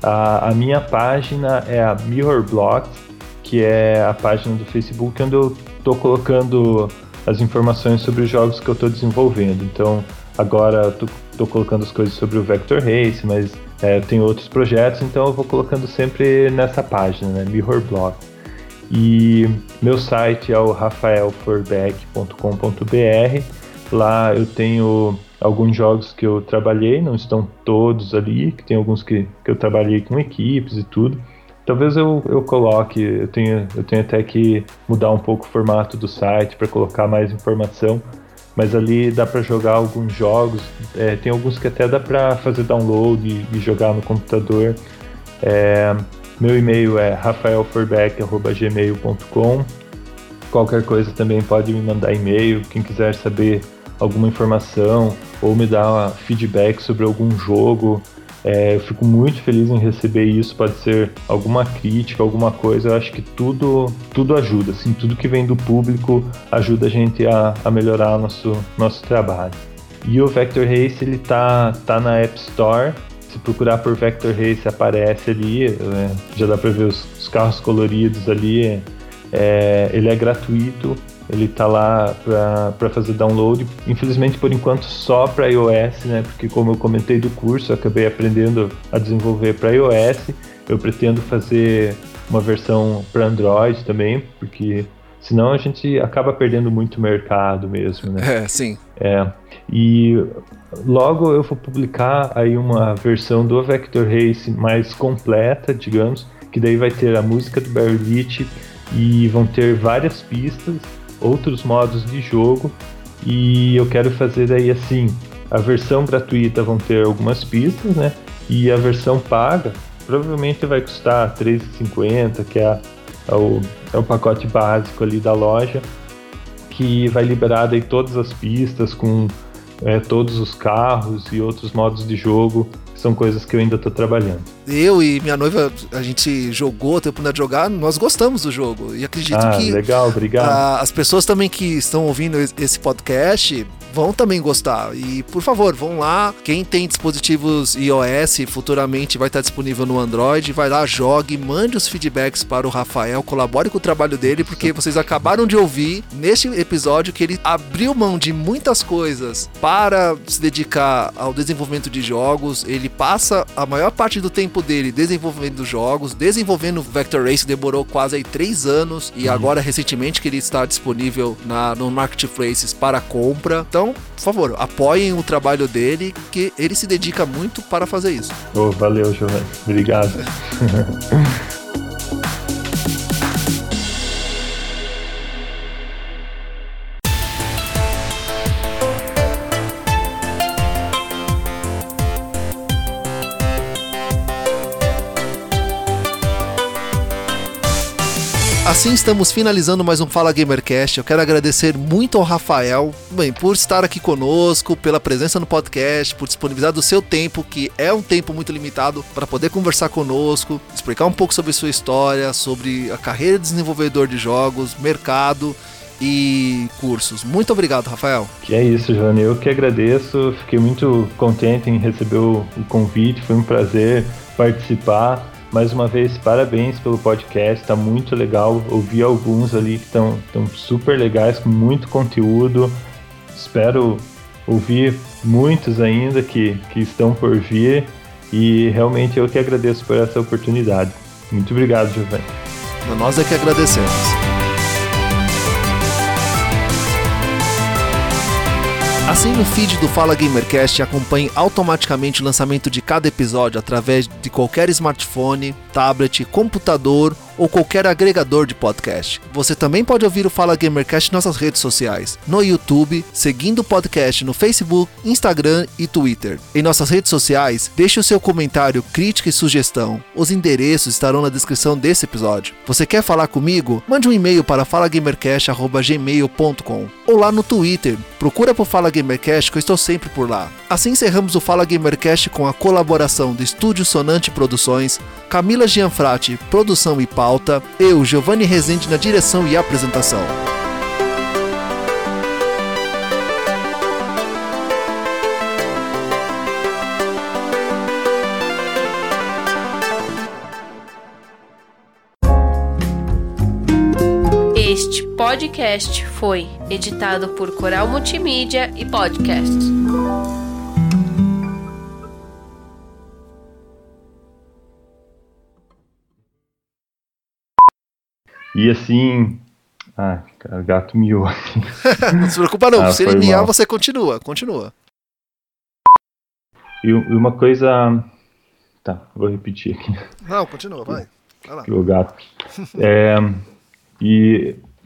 A, a minha página é a Mirror Blocks, que é a página do Facebook onde eu estou colocando as informações sobre os jogos que eu estou desenvolvendo. Então, agora eu estou colocando as coisas sobre o Vector Race, mas é, eu tenho outros projetos, então eu vou colocando sempre nessa página, né, Mirror Blog. E meu site é o rafaelforbeck.com.br. Lá eu tenho alguns jogos que eu trabalhei, não estão todos ali, que tem alguns que, que eu trabalhei com equipes e tudo. Talvez eu, eu coloque, eu tenho, eu tenho até que mudar um pouco o formato do site para colocar mais informação, mas ali dá para jogar alguns jogos. É, tem alguns que até dá para fazer download e, e, jogar no computador. É, meu e-mail é rafaelforbeck.gmail.com. Qualquer coisa também pode me mandar e-mail. Quem quiser saber alguma informação ou me dar feedback sobre algum jogo, é, eu fico muito feliz em receber isso. Pode ser alguma crítica, alguma coisa. Eu acho que tudo, tudo ajuda. Assim, tudo que vem do público ajuda a gente a, a melhorar nosso, nosso trabalho. E o Vector Race ele tá, tá na App Store. Se procurar por Vector Race aparece ali. É, já dá para ver os, os, carros coloridos ali. É, ele é gratuito. Ele tá lá para fazer download. Infelizmente, por enquanto, só para iOS, né? Porque, como eu comentei do curso, eu acabei aprendendo a desenvolver para iOS. Eu pretendo fazer uma versão para Android também, porque senão a gente acaba perdendo muito mercado mesmo, né? É, sim. É. E logo eu vou publicar aí uma versão do Vector Race mais completa, digamos, que daí vai ter a música do Barry Leach e vão ter várias pistas outros modos de jogo e eu quero fazer daí assim, a versão gratuita vão ter algumas pistas, né? E a versão paga provavelmente vai custar R$3,50, que é, é, o, é o pacote básico ali da loja, que vai liberar daí todas as pistas com é, todos os carros e outros modos de jogo são coisas que eu ainda tô trabalhando. Eu e minha noiva, a gente jogou, teve oportunidade de jogar, nós gostamos do jogo. E acredito ah, que. Legal, obrigado. A, as pessoas também que estão ouvindo esse podcast vão também gostar. E, por favor, vão lá. Quem tem dispositivos iOS futuramente vai estar disponível no Android. Vai lá, jogue, mande os feedbacks para o Rafael, colabore com o trabalho dele, porque vocês acabaram de ouvir neste episódio que ele abriu mão de muitas coisas para se dedicar ao desenvolvimento de jogos. Ele passa a maior parte do tempo dele desenvolvendo jogos, desenvolvendo Vector Race, demorou quase aí três anos. E uhum. agora, recentemente, que ele está disponível na, no Marketplaces para compra. Então, então, por favor, apoiem o trabalho dele, que ele se dedica muito para fazer isso. Oh, valeu, Giovanni. Obrigado. assim estamos finalizando mais um Fala Gamercast. Eu quero agradecer muito ao Rafael, bem, por estar aqui conosco, pela presença no podcast, por disponibilizar do seu tempo, que é um tempo muito limitado, para poder conversar conosco, explicar um pouco sobre sua história, sobre a carreira de desenvolvedor de jogos, mercado e cursos. Muito obrigado, Rafael. Que é isso, Johnny. Eu que agradeço. Fiquei muito contente em receber o convite. Foi um prazer participar. Mais uma vez, parabéns pelo podcast, tá muito legal. Ouvi alguns ali que estão super legais, com muito conteúdo. Espero ouvir muitos ainda que, que estão por vir. E realmente eu que agradeço por essa oportunidade. Muito obrigado, Giovanni. Nós é que agradecemos. Assine o feed do Fala Gamercast acompanhe automaticamente o lançamento de cada episódio através de qualquer smartphone, tablet, computador ou qualquer agregador de podcast. Você também pode ouvir o Fala Gamercast em nossas redes sociais, no YouTube, seguindo o podcast no Facebook, Instagram e Twitter. Em nossas redes sociais, deixe o seu comentário, crítica e sugestão. Os endereços estarão na descrição desse episódio. Você quer falar comigo? Mande um e-mail para falagamercast@gmail.com ou lá no Twitter. Procura por Fala Gamercast que eu estou sempre por lá. Assim encerramos o Fala Gamercast com a colaboração do Estúdio Sonante Produções, Camila Gianfrati, produção e pauta, eu, Giovanni Rezende, na direção e apresentação. Este podcast foi editado por Coral Multimídia e Podcast. E assim. Ah, cara, o gato miou aqui. não se preocupa, não. Ah, se ele miar, você continua, continua. E uma coisa. Tá, vou repetir aqui. Não, continua, vai. vai lá. O gato. É, e